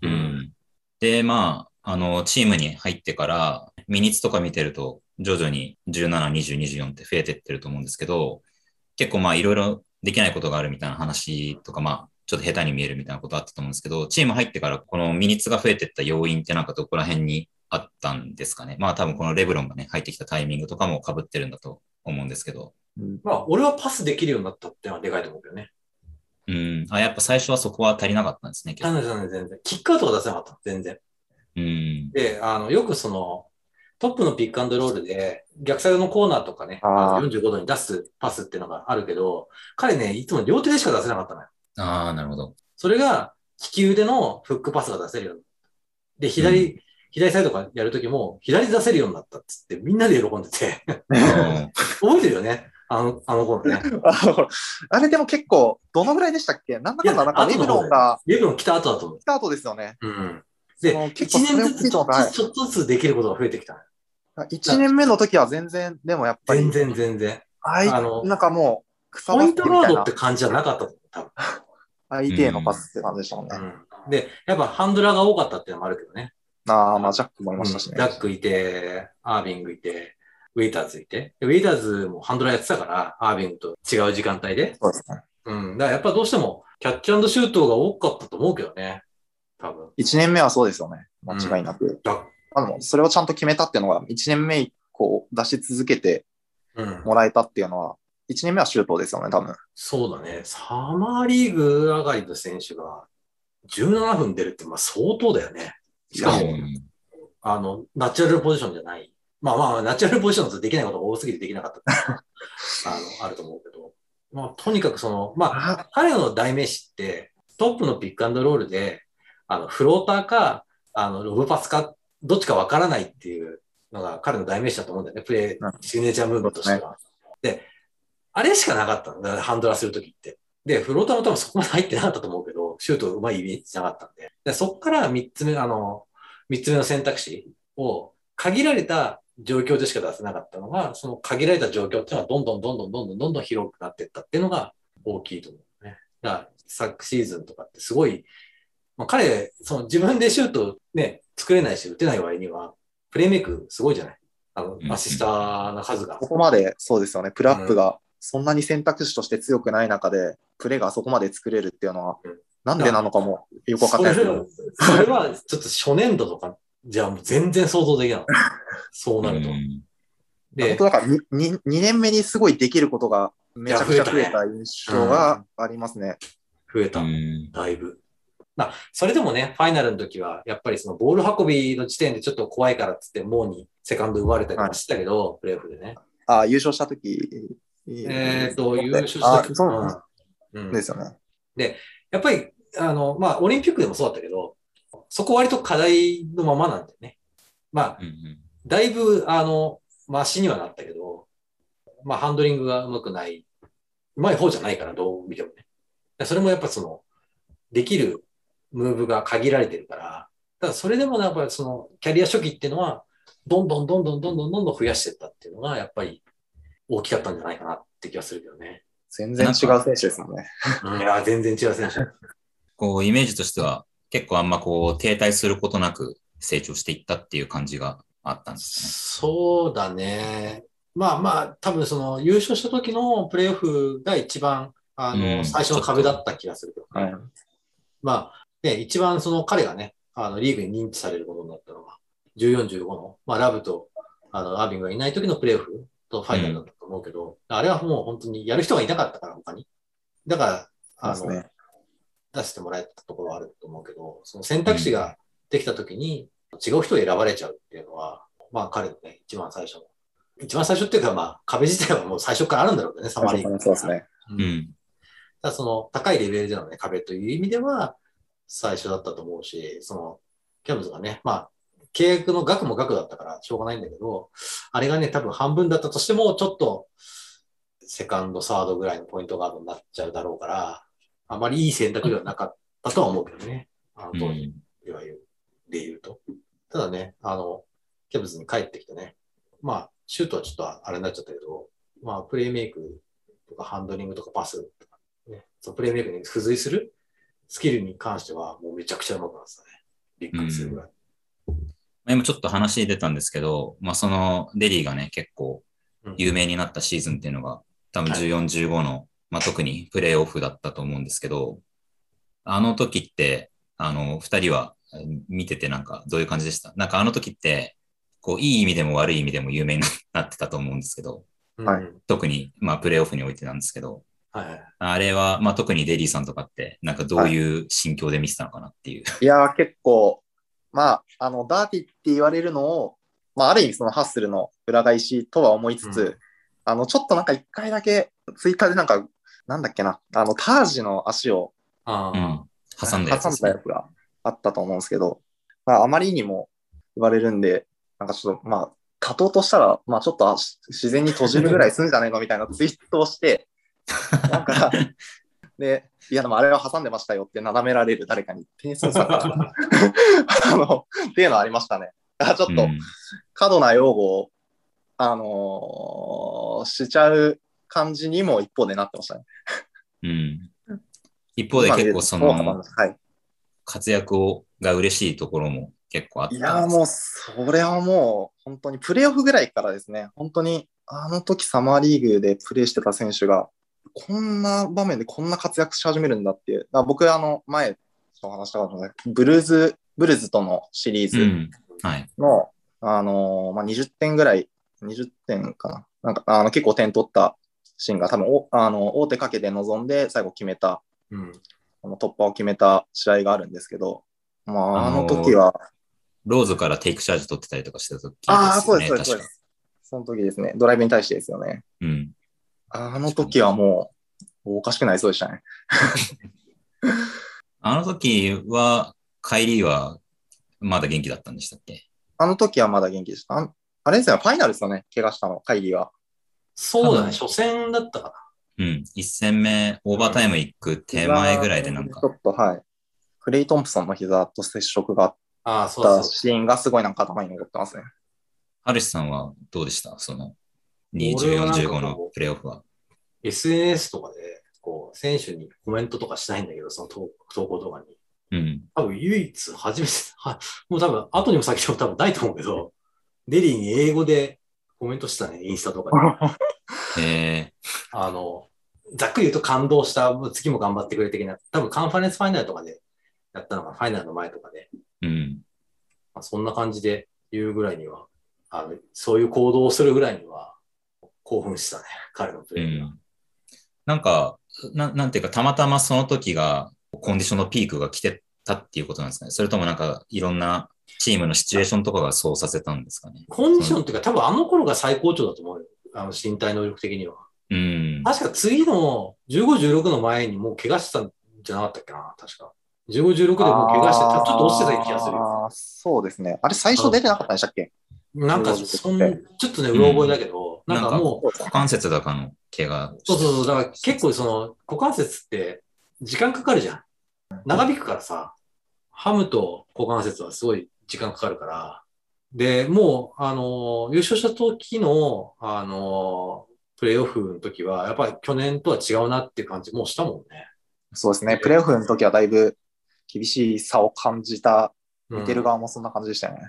うん。で、まあ、あの、チームに入ってから、ミニッツとか見てると、徐々に17、20、24って増えてってると思うんですけど、結構まあ、いろいろできないことがあるみたいな話とか、まあ、ちょっと下手に見えるみたいなことあったと思うんですけど、チーム入ってからこのミニッツが増えてった要因ってなんかどこら辺にあったんですかね？まあ多分このレブロンがね、入ってきたタイミングとかも被ってるんだと思うんですけど。まあ、俺はパスできるようになったっていうのはでかいと思うけどね。うん。あ、やっぱ最初はそこは足りなかったんですね。結構全然全然。キックアウトが出せなかったの全然。うん。で、あの、よくその、トップのピックアンドロールで、逆サイドのコーナーとかね、あーあの45度に出すパスっていうのがあるけど、彼ね、いつも両手でしか出せなかったのよ。ああ、なるほど。それが、利き腕のフックパスが出せるように。で、左、う左サイドからやるときも、左で出せるようになったっつって、みんなで喜んでて、うん 覚えてるよね？あの、あの頃ね。あ あれでも結構、どのぐらいでしたっけ？なんだかんだ、なんかレブロンがレブロン来た後だと思う。スタートですよね。うん。でその一結構それ年ずつちょっとはいちょっとずつできることが増えてきた。1年目の時は全然、でもやっぱり、全然全然。あいなんかもう、草ポイントガードって感じじゃなかったと思う、多分。相手へのパスって感じでしたもんね。うん。で、やっぱハンドラーが多かったっていうのもあるけどね。ああ、まあ、ジャックもいましたしね。ジャックいて、アービングいて、ウェイターズいて。でウェイターズもハンドラーやってたから、アービングと違う時間帯で。そうですね。うん。だからやっぱどうしても、キャッチシュートが多かったと思うけどね。多分。1年目はそうですよね。間違いなく。だあの、それをちゃんと決めたっていうのが、1年目以降出し続けてうん。もらえたっていうのは、1年目はシュートですよね、多分。そうだね。サマーリーグ上がりの選手が17分出るって、まあ相当だよね。しかも、うんあの、ナチュラルポジションじゃない。まあまあ、ナチュラルポジションだとできないことが多すぎてできなかった あの、あると思うけど。まあ、とにかくその、まあ、あ彼の代名詞って、トップのピックアンドロールで、あの、フローターか、あの、ロブパスか、どっちかわからないっていうのが彼の代名詞だと思うんだよね。プレうんイ、シグネチャームーブとしては。で、あれしかなかったんだ、ハンドラーするときって。で、フローターも多分そこまで入ってなかったと思うけど、シュートうまいイメージなかったんで。でそこから三つ目、あの、三つ目の選択肢を限られた状況でしか出せなかったのが、その限られた状況っていうのはどんどんどんどんどんどんどんどん広くなっていったっていうのが大きいと思うね。だから、昨シーズンとかってすごい、まあ、彼、その自分でシュートね、作れないし打てない割には、プレイメイクすごいじゃない？あのう、んアシスターの数が。ここまでそうですよね、プルアップがそんなに選択肢として強くない中で、プレーがあそこまで作れるっていうのはうん、なんでなのかもよくわかんないですけど、それそれはちょっと初年度とか、じゃあもう全然想像できない。そうなると。うん本で当、だから 2, 2年目にすごいできることがめちゃくちゃ増えた印象がありますね。増えた。うんだいぶ。まあ、それでもね、ファイナルの時は、やっぱりそのボール運びの時点でちょっと怖いからっつって、モーにセカンド奪われたりとかしたけど、プレーオフでね。あ優勝した時？えっ、と、優勝した時あそうなんですうんうんですよね。やっぱり、あの、まあ、オリンピックでもそうだったけど、そこ割と課題のままなんだよね。まあ、うんうんだいぶ、あの、マシにはなったけど、まあ、ハンドリングが上手くない、上手い方じゃないから、どう見てもね。それもやっぱその、できるムーブが限られてるから、ただそれでもやっぱりその、キャリア初期っていうのは、どんどんどんどんどんどんどん増やしていったっていうのが、やっぱり大きかったんじゃないかなって気がするけどね。全然違う選手ですもんね。いや、全然違う選手。こう、イメージとしては、結構あんまこう、停滞することなく成長していったっていう感じがあったんですそうだね。まあまあ、多分その優勝した時のプレーオフが一番、あの、うん最初の壁だった気がするけどね。はいまあ、ね、一番その彼がね、あの、リーグに認知されることになったのが、14、15の、まあ、ラブと、あの、アービングがいない時のプレーオフとファイナルだったと思うけど、あれはもう本当にやる人がいなかったから、他に。だから、あの、ね。出してもらえたところはあると思うけど、その選択肢ができたときに違う人を選ばれちゃうっていうのは、まあ彼のね、一番最初の。一番最初っていうかまあ壁自体はもう最初からあるんだろうね、サマリーそうですね。うんだその高いレベルでのね、壁という意味では最初だったと思うし、そのキャブズがね、まあ契約の額も額だったからしょうがないんだけど、あれがね、多分半分だったとしても、ちょっとセカンド、サードぐらいのポイントガードになっちゃうだろうから、あまりいい選択ではなかったとは思うけどね。あのう当時んでは言う、で言うと。ただね、あの、キャブズに帰ってきてね、まあ、シュートはちょっとあれになっちゃったけど、まあ、プレイメイクとかハンドリングとかパスとか、ね、そのプレイメイクに付随するスキルに関しては、もうめちゃくちゃ上手くなってたね。びっくりするぐらい。まあ今ちょっと話出たんですけど、まあそのデリーがね、結構うん。有名になったシーズンっていうのが、多分はい。14、15の、まあ特にプレイオフだったと思うんですけど、あの時って、あの、二人はえ見ててなんかどういう感じでした？なんかあの時って、こう、いい意味でも悪い意味でも有名になってたと思うんですけど、はい。うん特に、まあプレイオフにおいてなんですけど、はいはい。あれは、まあ特にデリーさんとかって、なんかどういう心境で見てたのかなっていう。いやー、結構、まあ、あの、ダーティって言われるのを、まあ、ある意味そのハッスルの裏返しとは思いつつ、うんあの、ちょっとなんか一回だけ、ツイッターでなんか、なんだっけな、あの、タージの足をあうん。挟んだやつ挟んですね。だやつがあったと思うんですけど、まあ、あまりにも言われるんで、なんかちょっと、まあ、勝とうとしたら、まあ、ちょっと自然に閉じるぐらいするんじゃないのみたいなツイートをして、なんか、で、いや、でもあれは挟んでましたよってなめられる誰かに、点数差あの、っていうのはありましたね。だからちょっとうん過度な用語を、あのーしちゃう感じにも一方でなってましたね。うん。一方で結構その、はい。活躍をが嬉しいところも結構あったんいやーもう、それはもう、本当にプレーオフぐらいからですね、本当に、あの時サマーリーグでプレーしてた選手が、こんな場面でこんな活躍し始めるんだっていう。だ僕、あの、前、ちょっと話したかもしれない。ブルーズ、ブルーズとのシリーズうん。はい。の、あのーまあ、20点ぐらい、20点かな。なんか、あの、結構点取ったシーンが多分お、あの、大手かけて臨んで最後決めた、うん。あの突破を決めた試合があるんですけど、まあ、あのあのー時は、ローズからテイクチャージ取ってたりとかしてた時ですよね。ああ、そうです、そうです、そう確かです。その時ですね。ドライブに対してですよね。うん。あの時はもう、おかしくなりそうでしたね。あの時は、カイリーはまだ元気だったんでしたっけ？あの時はまだ元気でした。あんあれですよね、ファイナルですよね、怪我したの、カイリーは。そうだね、初戦だったかうん。一戦目、オーバータイム行く手前ぐらいでなんかちょ、っと、はい。クレイ・トンプソンの膝と接触があったシーンがすごいなんか頭に残ってますね。ハルシさんはどうでした？その、2、14、俺はなんかこう15のプレイオフは。SNS とかで、こう、選手にコメントとかしないんだけど、その投投稿とかに。うん。多分唯一初めて、はもう多分後にも先にも多分ないと思うけど、デリーに英語でコメントしてたね、インスタとかで。え あの、ざっくり言うと感動した、もう次も頑張ってくれ的な、多分カンファレンスファイナルとかでやったのが、ファイナルの前とかで、ー、うん。まあ、そんな感じで言うぐらいには、あの、そういう行動をするぐらいには興奮したね、彼のプうレーが。ん。なんか、ななんていうか、たまたまその時が、コンディションのピークが来てたっていうことなんですかね。それともなんか、いろんなチームのシチュエーションとかがそうさせたんですかね。コンディションっていうか、多分あの頃が最高潮だと思うよ。あの身体能力的には。うん。確か次の15、16の前にもう怪我してたんじゃなかったっけな、確か。15、16でもう怪我してた、ちょっと落ちてた気がするよ。あーそうですね。あれ、最初出てなかったんでしたっけ？なんか、そん、ちょっとね、うろ覚えだけど、なんかもう、股関節だかの怪我。そうそうそう、だから結構その、股関節って時間かかるじゃん。長引くからさ、ハムと股関節はすごい時間かかるから、で、もう、あの、優勝した時の、あの、プレイオフの時は、やっぱり去年とは違うなっていう感じもうしたもんね。そうですね。プレイオフの時はだいぶ厳しい差を感じた、うん見てる側もそんな感じでしたよね。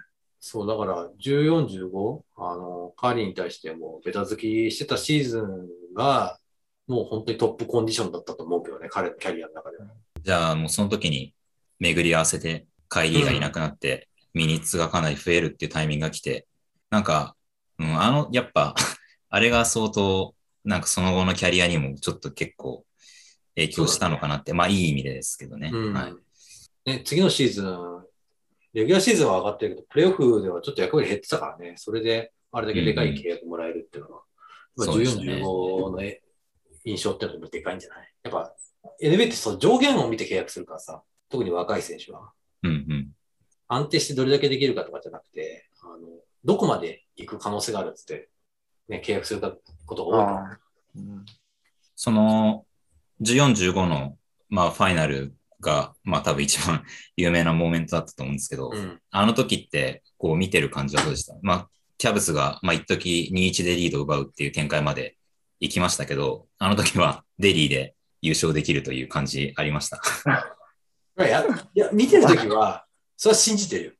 そう、だから、14、15、あの、カーリーに対しても、ベタ付きしてたシーズンが、もう本当にトップコンディションだったと思うけどね、彼のキャリアの中では。じゃあもうその時に巡り合わせて、カイリーがいなくなって、ミニッツがかなり増えるっていうタイミングが来て、なんか、うん、あの、やっぱ、あれが相当、なんかその後のキャリアにもちょっと結構影響したのかなって、まあいい意味でですけどね。うんはい。ね、次のシーズン、レギュラーシーズンは上がってるけど、プレイオフではちょっと役割減ってたからね、それであれだけでかい契約もらえるっていうのは、うんまあ14、そうですね15のえ印象っていうのもでかいんじゃない？やっぱ、NBA ってその上限を見て契約するからさ、特に若い選手は。うんうん。安定してどれだけできるかとかじゃなくて、あの、どこまで行く可能性があるっつって、ね、契約するかことが多いから。うんその、14、15の、まあファイナルが、まあ多分一番 有名なモーメントだったと思うんですけど、うん。あの時って、こう見てる感じはどうでした？まあ、キャブスが、まあ一時2-1でリードを奪うっていう展開まで行きましたけど、あの時はデリーで優勝できるという感じありました？まあや、いや、見てるときは、それは信じてるよ。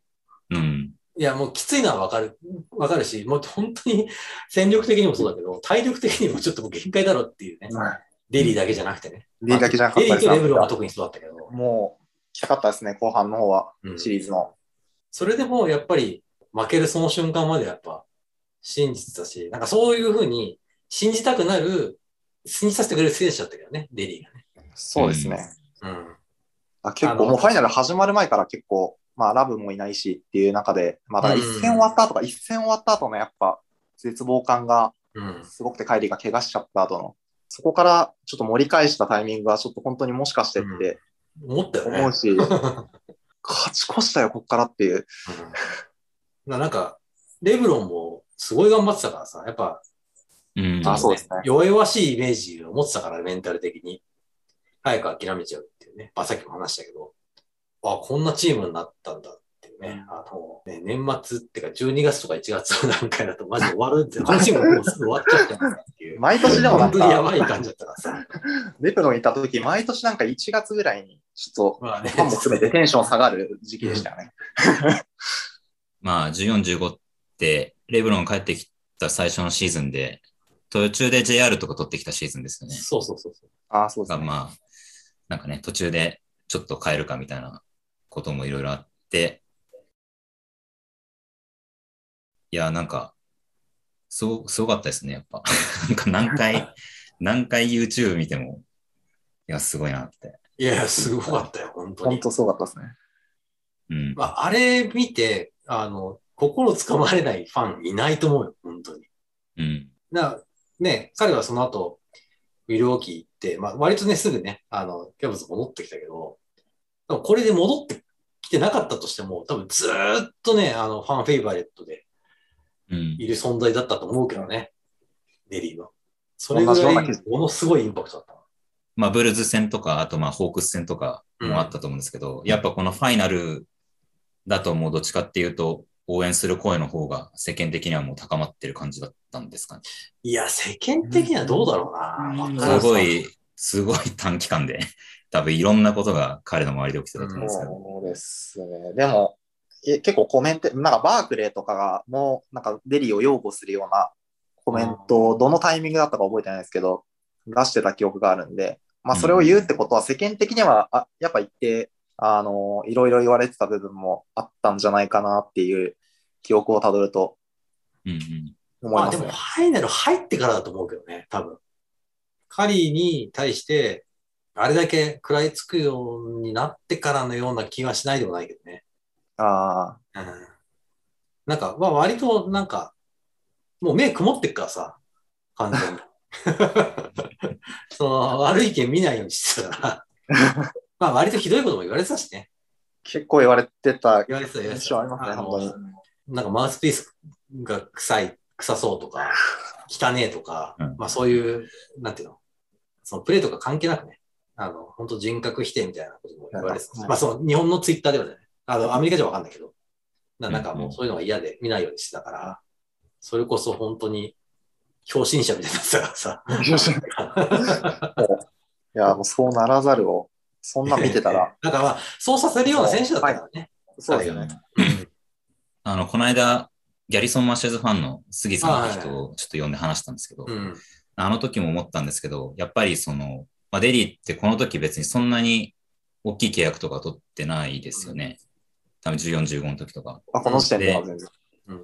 うん。いや、もうきついのはわかる、わかるし、もう本当に 戦力的にもそうだけど、体力的にもちょっともう限界だろっていうね。デリーだけじゃなくてね。デリーだけじゃなかったですねレブロンは特にそうだったけど、もう、きつかったですね、後半の方は、うんシリーズの。それでもやっぱり負けるその瞬間までやっぱ信じてたし、なんかそういうふうに信じたくなる、信じさせてくれる選手だったけどね、デリーがね。そうですね。うん。あ結構もうファイナル始まる前から結構、まあラブもいないしっていう中で、まあだ一戦終わった後か、一戦終わった後のやっぱ絶望感がうん。すごくてカイリーが怪我しちゃった後の、そこからちょっと盛り返したタイミングがちょっと本当にもしかしてって思ったよね。思うし、勝ち越したよ、こっからっていう。う んななんか、レブロンもすごい頑張ってたからさ、やっぱ、うん。あそうですね弱々しいイメージを持ってたから、メンタル的に。早く諦めちゃうっていうね。まあ、さっきも話したけど、あ、こんなチームになったんだっていうね。あの、ね、年末っていうか12月とか1月の段階だとマジで終わるって、このチームもうすぐ終わっちゃったんだっていう。毎年でもなん本当にやか、ばい感じだったからさ。レプロンにいた時、毎年なんか1月ぐらいに、ちょっと、まあねファンも含めてテンション下がる時期でしたよね。まあ、14、15って、レブロン帰ってきた最初のシーズンで、途中で JR とか取ってきたシーズンですよね。そうそうそうそう。ああ、そうですね。がまあ、なんかね、途中でちょっと変えるかみたいなこともいろいろあって、いや、なんか、すご、すごかったですね、やっぱ。なんか何回、何回 YouTube 見ても、いや、すごいなって。いやいや、すごかったよ、本当に。本当すごかったですね。うん。まあ、あれ見て、あの、心つかまれないファンいないと思うよ、本当に。うん。な、ね、彼はその後、ウィル・オーキー行って、まあ、割とね、すぐね、あの、キャブズ戻ってきたけど、多分これで戻ってきてなかったとしても、多分ずーっとね、あの、 fan favorite でうん。いる存在だったと思うけどね、デリーは。それぐらい同じような気ものすごいインパクトだった。まあ、ブルズ戦とか、あとまあ、ホークス戦とかもあったと思うんですけど、やっぱこのファイナルだともうどっちかっていうと、応援する声の方が世間的にはもう高まってる感じだったんですかね。いや、世間的にはどうだろうな。うんすごい、すごい短期間で、多分いろんなことが彼の周りで起きてたと思うんですけど。そうですね。でも、え結構コメント、なんかバークレーとかがもうなんかデリーを擁護するようなコメントをどのタイミングだったか覚えてないですけど、出してた記憶があるんで、まあそれを言うってことは世間的には、あやっぱ一定、あの、いろいろ言われてた部分もあったんじゃないかなっていう記憶をたどるとうんうん。まあでも、思いますね。ファイナル入ってからだと思うけどね、多分。カリーに対して、あれだけ食らいつくようになってからのような気はしないでもないけどね。あうん。なんか、まあ割となんか、もう目曇ってっからさ、完全に。その、悪い意見見ないようにしてたから。まあ割とひどいことも言われてたしね。結構言われてた言われてた、言われてた。ありますね、の本当に。なんかマウスピースが臭い、臭そうとか、汚ねえとか、うんまあそういう、なんていうの、そのプレーとか関係なくね、あの、本当人格否定みたいなことも言われてた。はいまあその日本のツイッターではね、あの、アメリカじゃわかんないけど、ななんかうんもうそういうのが嫌で見ないようにしてたから、それこそ本当に、表心者みたいになってたからさ。いや、もうそうならざるを、そんな見てたら、なんかまあ、そうさせるような選手だったからね。そうですよね。あの、この間、ギャリソン・マッシュズファンの杉さんって人をちょっと呼んで話したんですけど、うん。あの時も思ったんですけど、やっぱりその、まあ、デリーってこの時別にそんなに大きい契約とか取ってないですよね。多分14、15の時とか。あこの時点では全然。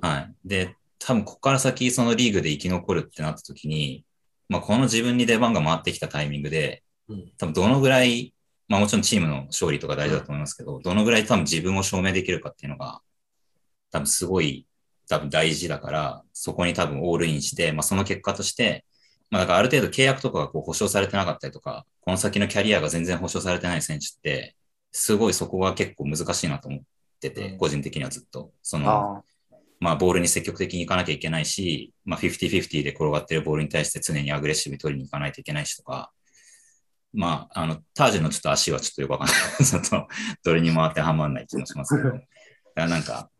はい。で、多分ここから先そのリーグで生き残るってなった時に、まあこの自分に出番が回ってきたタイミングでうん、多分どのぐらい、まあもちろんチームの勝利とか大事だと思いますけど、どのぐらい多分自分を証明できるかっていうのが、多分すごい多分大事だから、そこに多分オールインして、まあその結果として、まあだからある程度契約とかがこう保証されてなかったりとか、この先のキャリアが全然保証されてない選手って、すごいそこが結構難しいなと思ってて、うん個人的にはずっと。その、あまあ、ボールに積極的に行かなきゃいけないし、まあ、50-50で転がってるボールに対して常にアグレッシブに取りに行かないといけないしとか、まあ、あの、タージェのちょっと足はちょっとよくわかんない。ちょっと、どれにも当てはまらない気もしますけど。だからなんか、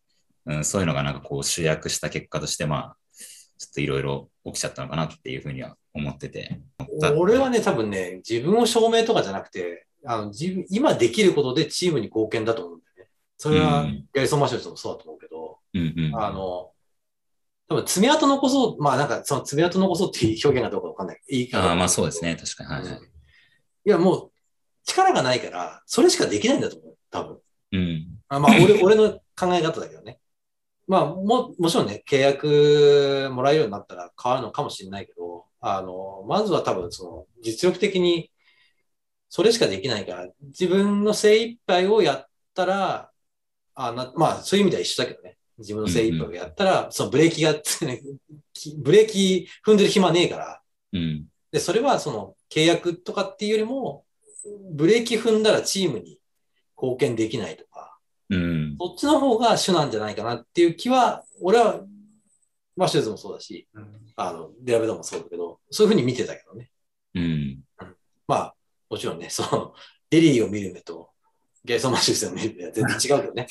うん、そういうのがなんかこう集約した結果として、まあ、ちょっといろいろ起きちゃったのかなっていうふうには思ってて。俺はね、多分ね、自分を証明とかじゃなくて、あの自分今できることでチームに貢献だと思う。それは、うんギャリソン・マシュルズもそうだと思うけど、うんうん。あの、多分爪痕残そう、まあなんかその爪痕残そうっていう表現がどうかわかんない。いいかああまあそうですね。確かに。はいはい。いや、もう力がないから、それしかできないんだと思う。多分。うん。あまあ、俺、俺の考え方だけどね。まあ、も、もちろんね、契約もらえるようになったら変わるのかもしれないけど、あの、まずは多分その、実力的に、それしかできないから、自分の精一杯をやったら、あなまあ、そういう意味では一緒だけどね。自分の精一杯をやったら、そのブレーキが、ブレーキ踏んでる暇ねえから、うん。で、それはその契約とかっていうよりも、ブレーキ踏んだらチームに貢献できないとか、うん。そっちの方が主なんじゃないかなっていう気は、俺は、マッシューズもそうだし、あの、デラベドもそうだけど、そういうふうに見てたけどね。うん。まあ、もちろんね、その、デリーを見る目と、ギャリソン・マッシューズを見る目は全然違うけどね。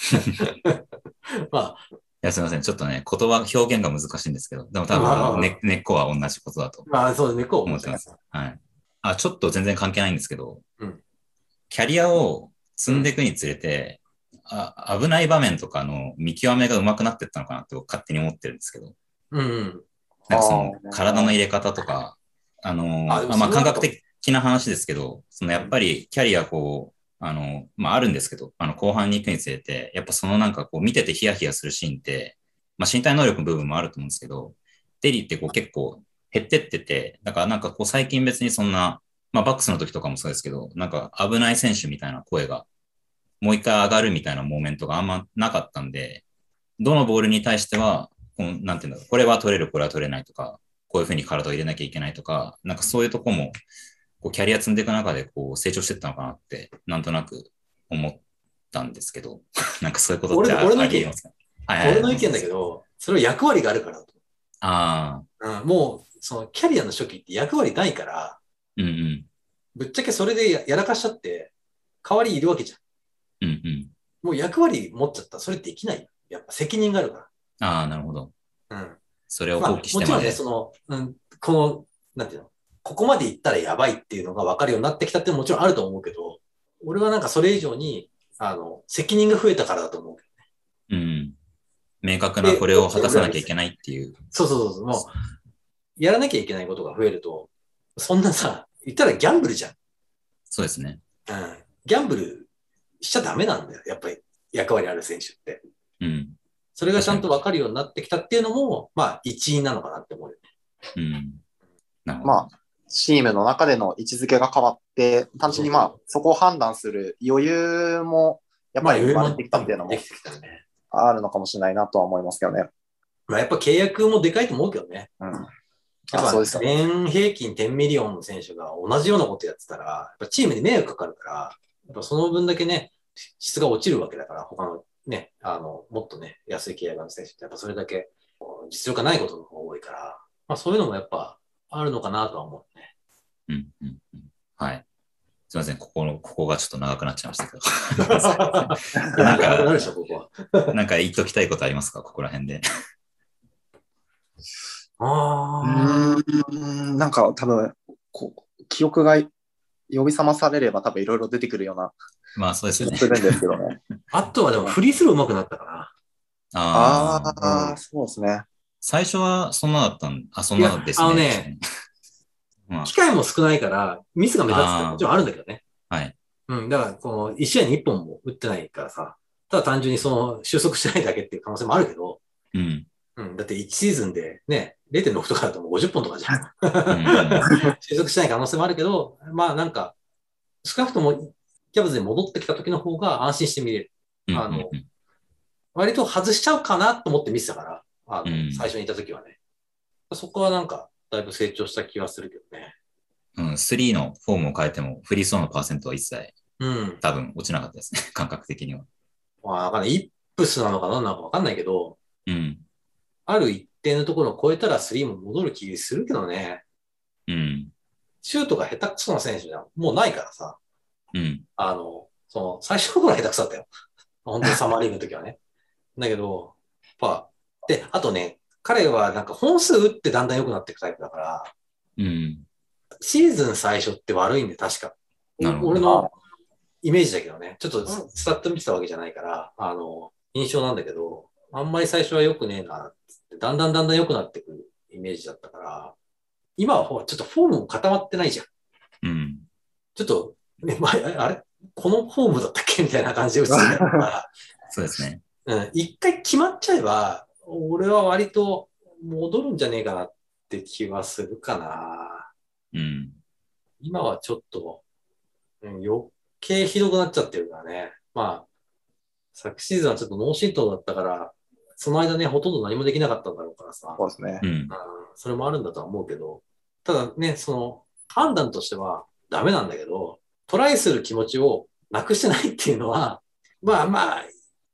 まあ、いや、すみません。ちょっとね、言葉、表現が難しいんですけど、でも多まあ分、ね、根っこは同じことだとまあ、そうですね、こう思ってます。はい。あ、ちょっと全然関係ないんですけど、うんキャリアを積んでいくにつれて、あ危ない場面とかの見極めが上手くなっていったのかなって僕勝手に思ってるんですけど、うんうん。なんかその体の入れ方とか、あのあまあ、感覚的な話ですけど、そのやっぱりキャリアこう、あの、まあ、あるんですけど、あの、後半に行くにつれて、やっぱそのなんかこう見ててヒヤヒヤするシーンって、まあ、身体能力の部分もあると思うんですけど、デリーってこう結構減ってってて、だからなんかこう最近別にそんな、まあ、バックスの時とかもそうですけど、なんか危ない選手みたいな声が、もう一回上がるみたいなモーメントがあんまなかったんで、どのボールに対しては、こうなんていうんだろう、これは取れる、これは取れないとか、こういうふうに体を入れなきゃいけないとか、なんかそういうとこも、こうキャリア積んでいく中でこう成長していったのかなって、なんとなく思ったんですけど、なんかそういうことってあ俺俺の意見ありえますか？はいはい俺の意見だけど、それは役割があるからだと。あうん、もうそのキャリアの初期って役割ないから、うんうん。ぶっちゃけそれでややらかしちゃって、代わりいるわけじゃん。うんうん。もう役割持っちゃったらそれできないよ。やっぱ責任があるかああ、なるほど。ら。うん。それをまあ、放棄してまで。もちろんね、その、うん、この、なんていうの、ここまで行ったらやばいっていうのが分かるようになってきたってもちろんあると思うけど、俺はなんかそれ以上に、あの、責任が増えたからだと思う。うん。明確なこれを果たさなきゃいけないっていう。そうそうそう、もう、やらなきゃいけないことが増えると、そんなさ、言ったらギャンブルじゃん。そうですね。うん。ギャンブルしちゃダメなんだよ。やっぱり役割ある選手って。うん。それがちゃんと分かるようになってきたっていうのも、まあ、一因なのかなって思うよね。うん。なるほど。まあ、チームの中での位置づけが変わって、単純にまあ、そこを判断する余裕も、やっぱり生まれてきたっていうのも。あるのかもしれないなとは思いますけどね。まあ、やっぱ契約もでかいと思うけどね。うん。やっぱそうですよね。年平均10ミリオンの選手が同じようなことやってたら、やっぱチームに迷惑かかるから、やっぱその分だけね、質が落ちるわけだから、他のね、あの、もっとね、安い契約の選手ってやっぱそれだけ実力がないことの方が多いから、まあそういうのもやっぱあるのかなとは思うね。うんうんうん。はい。すいません。ここの、ここがちょっと長くなっちゃいましたけど。なんかなるでしょ、ここは。なんか言っときたいことありますか？ここら辺で。あうーん、なんか多分、こう記憶が呼び覚まされれば多分いろいろ出てくるようなまあそうですよね。るんですけどね。あとはでもフリースロー上手くなったかな。ああ。ああ、そうですね。最初はそんなだったん、あ、そんなですね。あのね まあ機会も少ないから、ミスが目立つってもちろんあるんだけどね。はい。うん、だから、この、1試合に1本も打ってないからさ、ただ単純にその、収束してないだけっていう可能性もあるけど、うん。うん、だって1シーズンでね、0.6とかだともう50本とかじゃん。うん 収束してない可能性もあるけど、まあなんか、少なくとも、キャブズに戻ってきた時の方が安心して見れる。うんあの割と外しちゃうかなと思って見てたから、あの、うん最初にいた時はね。そこはなんか、だいぶ成長した気がするけどね。うん、3のフォームを変えても、フリースローのパーセントは一切うん。多分落ちなかったですね。感覚的には。まあ、なんかね、イップスなのかななんかわかんないけど、うん。ある一定のところを超えたら3も戻る気するけどね。うん。シュートが下手くそな選手じゃもうないからさ。うん。あの、その、最初の頃は下手くそだったよ。本当にサマーリーグの時はね。だけど、やっぱ、で、あとね、彼はなんか本数打ってだんだん良くなっていくタイプだから、うん。シーズン最初って悪いんで、確か。なるほど俺のイメージだけどね、ちょっとスタッと見てたわけじゃないから、あの、印象なんだけど、あんまり最初は良くねえな、つって、だんだんだんだん良くなってくるイメージだったから、今はほら、ちょっとフォームも固まってないじゃん。うん。ちょっと、ね、前、あれこのフォームだったっけ？みたいな感じで映ってるから、そうですね。うん、一回決まっちゃえば、俺は割と戻るんじゃねえかなって気はするかな。うん。今はちょっと、うん、余計ひどくなっちゃってるからね。まあ、昨シーズンはちょっとノーシートだったから、その間ね、ほとんど何もできなかったんだろうからさ、そうですねう。ん。うんそれもあるんだとは思うけど、ただね、その、判断としてはダメなんだけど、トライする気持ちをなくしてないっていうのは、まあまあ、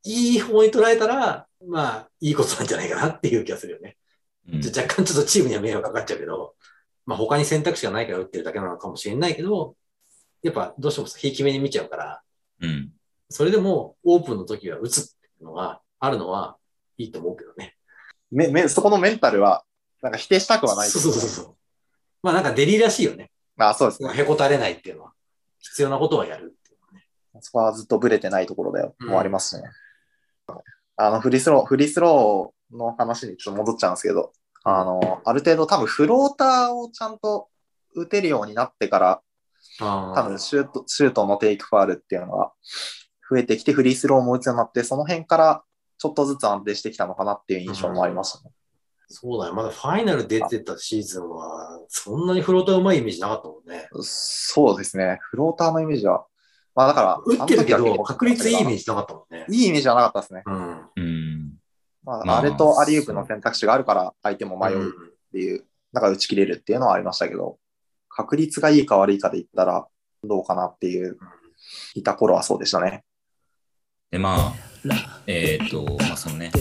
いい方に捉えたら、まあ、いいことなんじゃないかなっていう気がするよね。うん若干ちょっとチームには迷惑かかっちゃうけど、まあ他に選択肢がないから打ってるだけなのかもしれないけど、やっぱどうしてもひいき目に見ちゃうから、うん。そそれでもオープンの時は打つっていうのがあるのはいいと思うけどね。めめそこのメンタルは、なんか否定したくはないそうそうそうそう。まあなんかデリーらしいよね。あそうですね。へこたれないっていうのは。必要なことはやるっていうね。そこはずっとブレてないところだよ、うんもありますしね。あの、フリースロー、フリースローの話にちょっと戻っちゃうんですけど、あの、ある程度多分フローターをちゃんと打てるようになってから、あ多分シュート、シュートのテイクファールっていうのが増えてきて、フリースローも打つようになって、その辺からちょっとずつ安定してきたのかなっていう印象もありましたね。そうだよ。まだファイナル出てたシーズンは、そんなにフローターうまいイメージなかったもんね。そうですね。フローターのイメージは、まあだから、打ってるけど、あの時は結構確率いいイメージなかったもんね。いいイメージはなかったですね。うん。うん。まあ、まああれとアリウープの選択肢があるから、相手も迷ううんっていう、だから打ち切れるっていうのはありましたけど、確率がいいか悪いかで言ったら、どうかなっていう、いた頃はそうでしたね。で、まあ、えっ、と、まあそのね、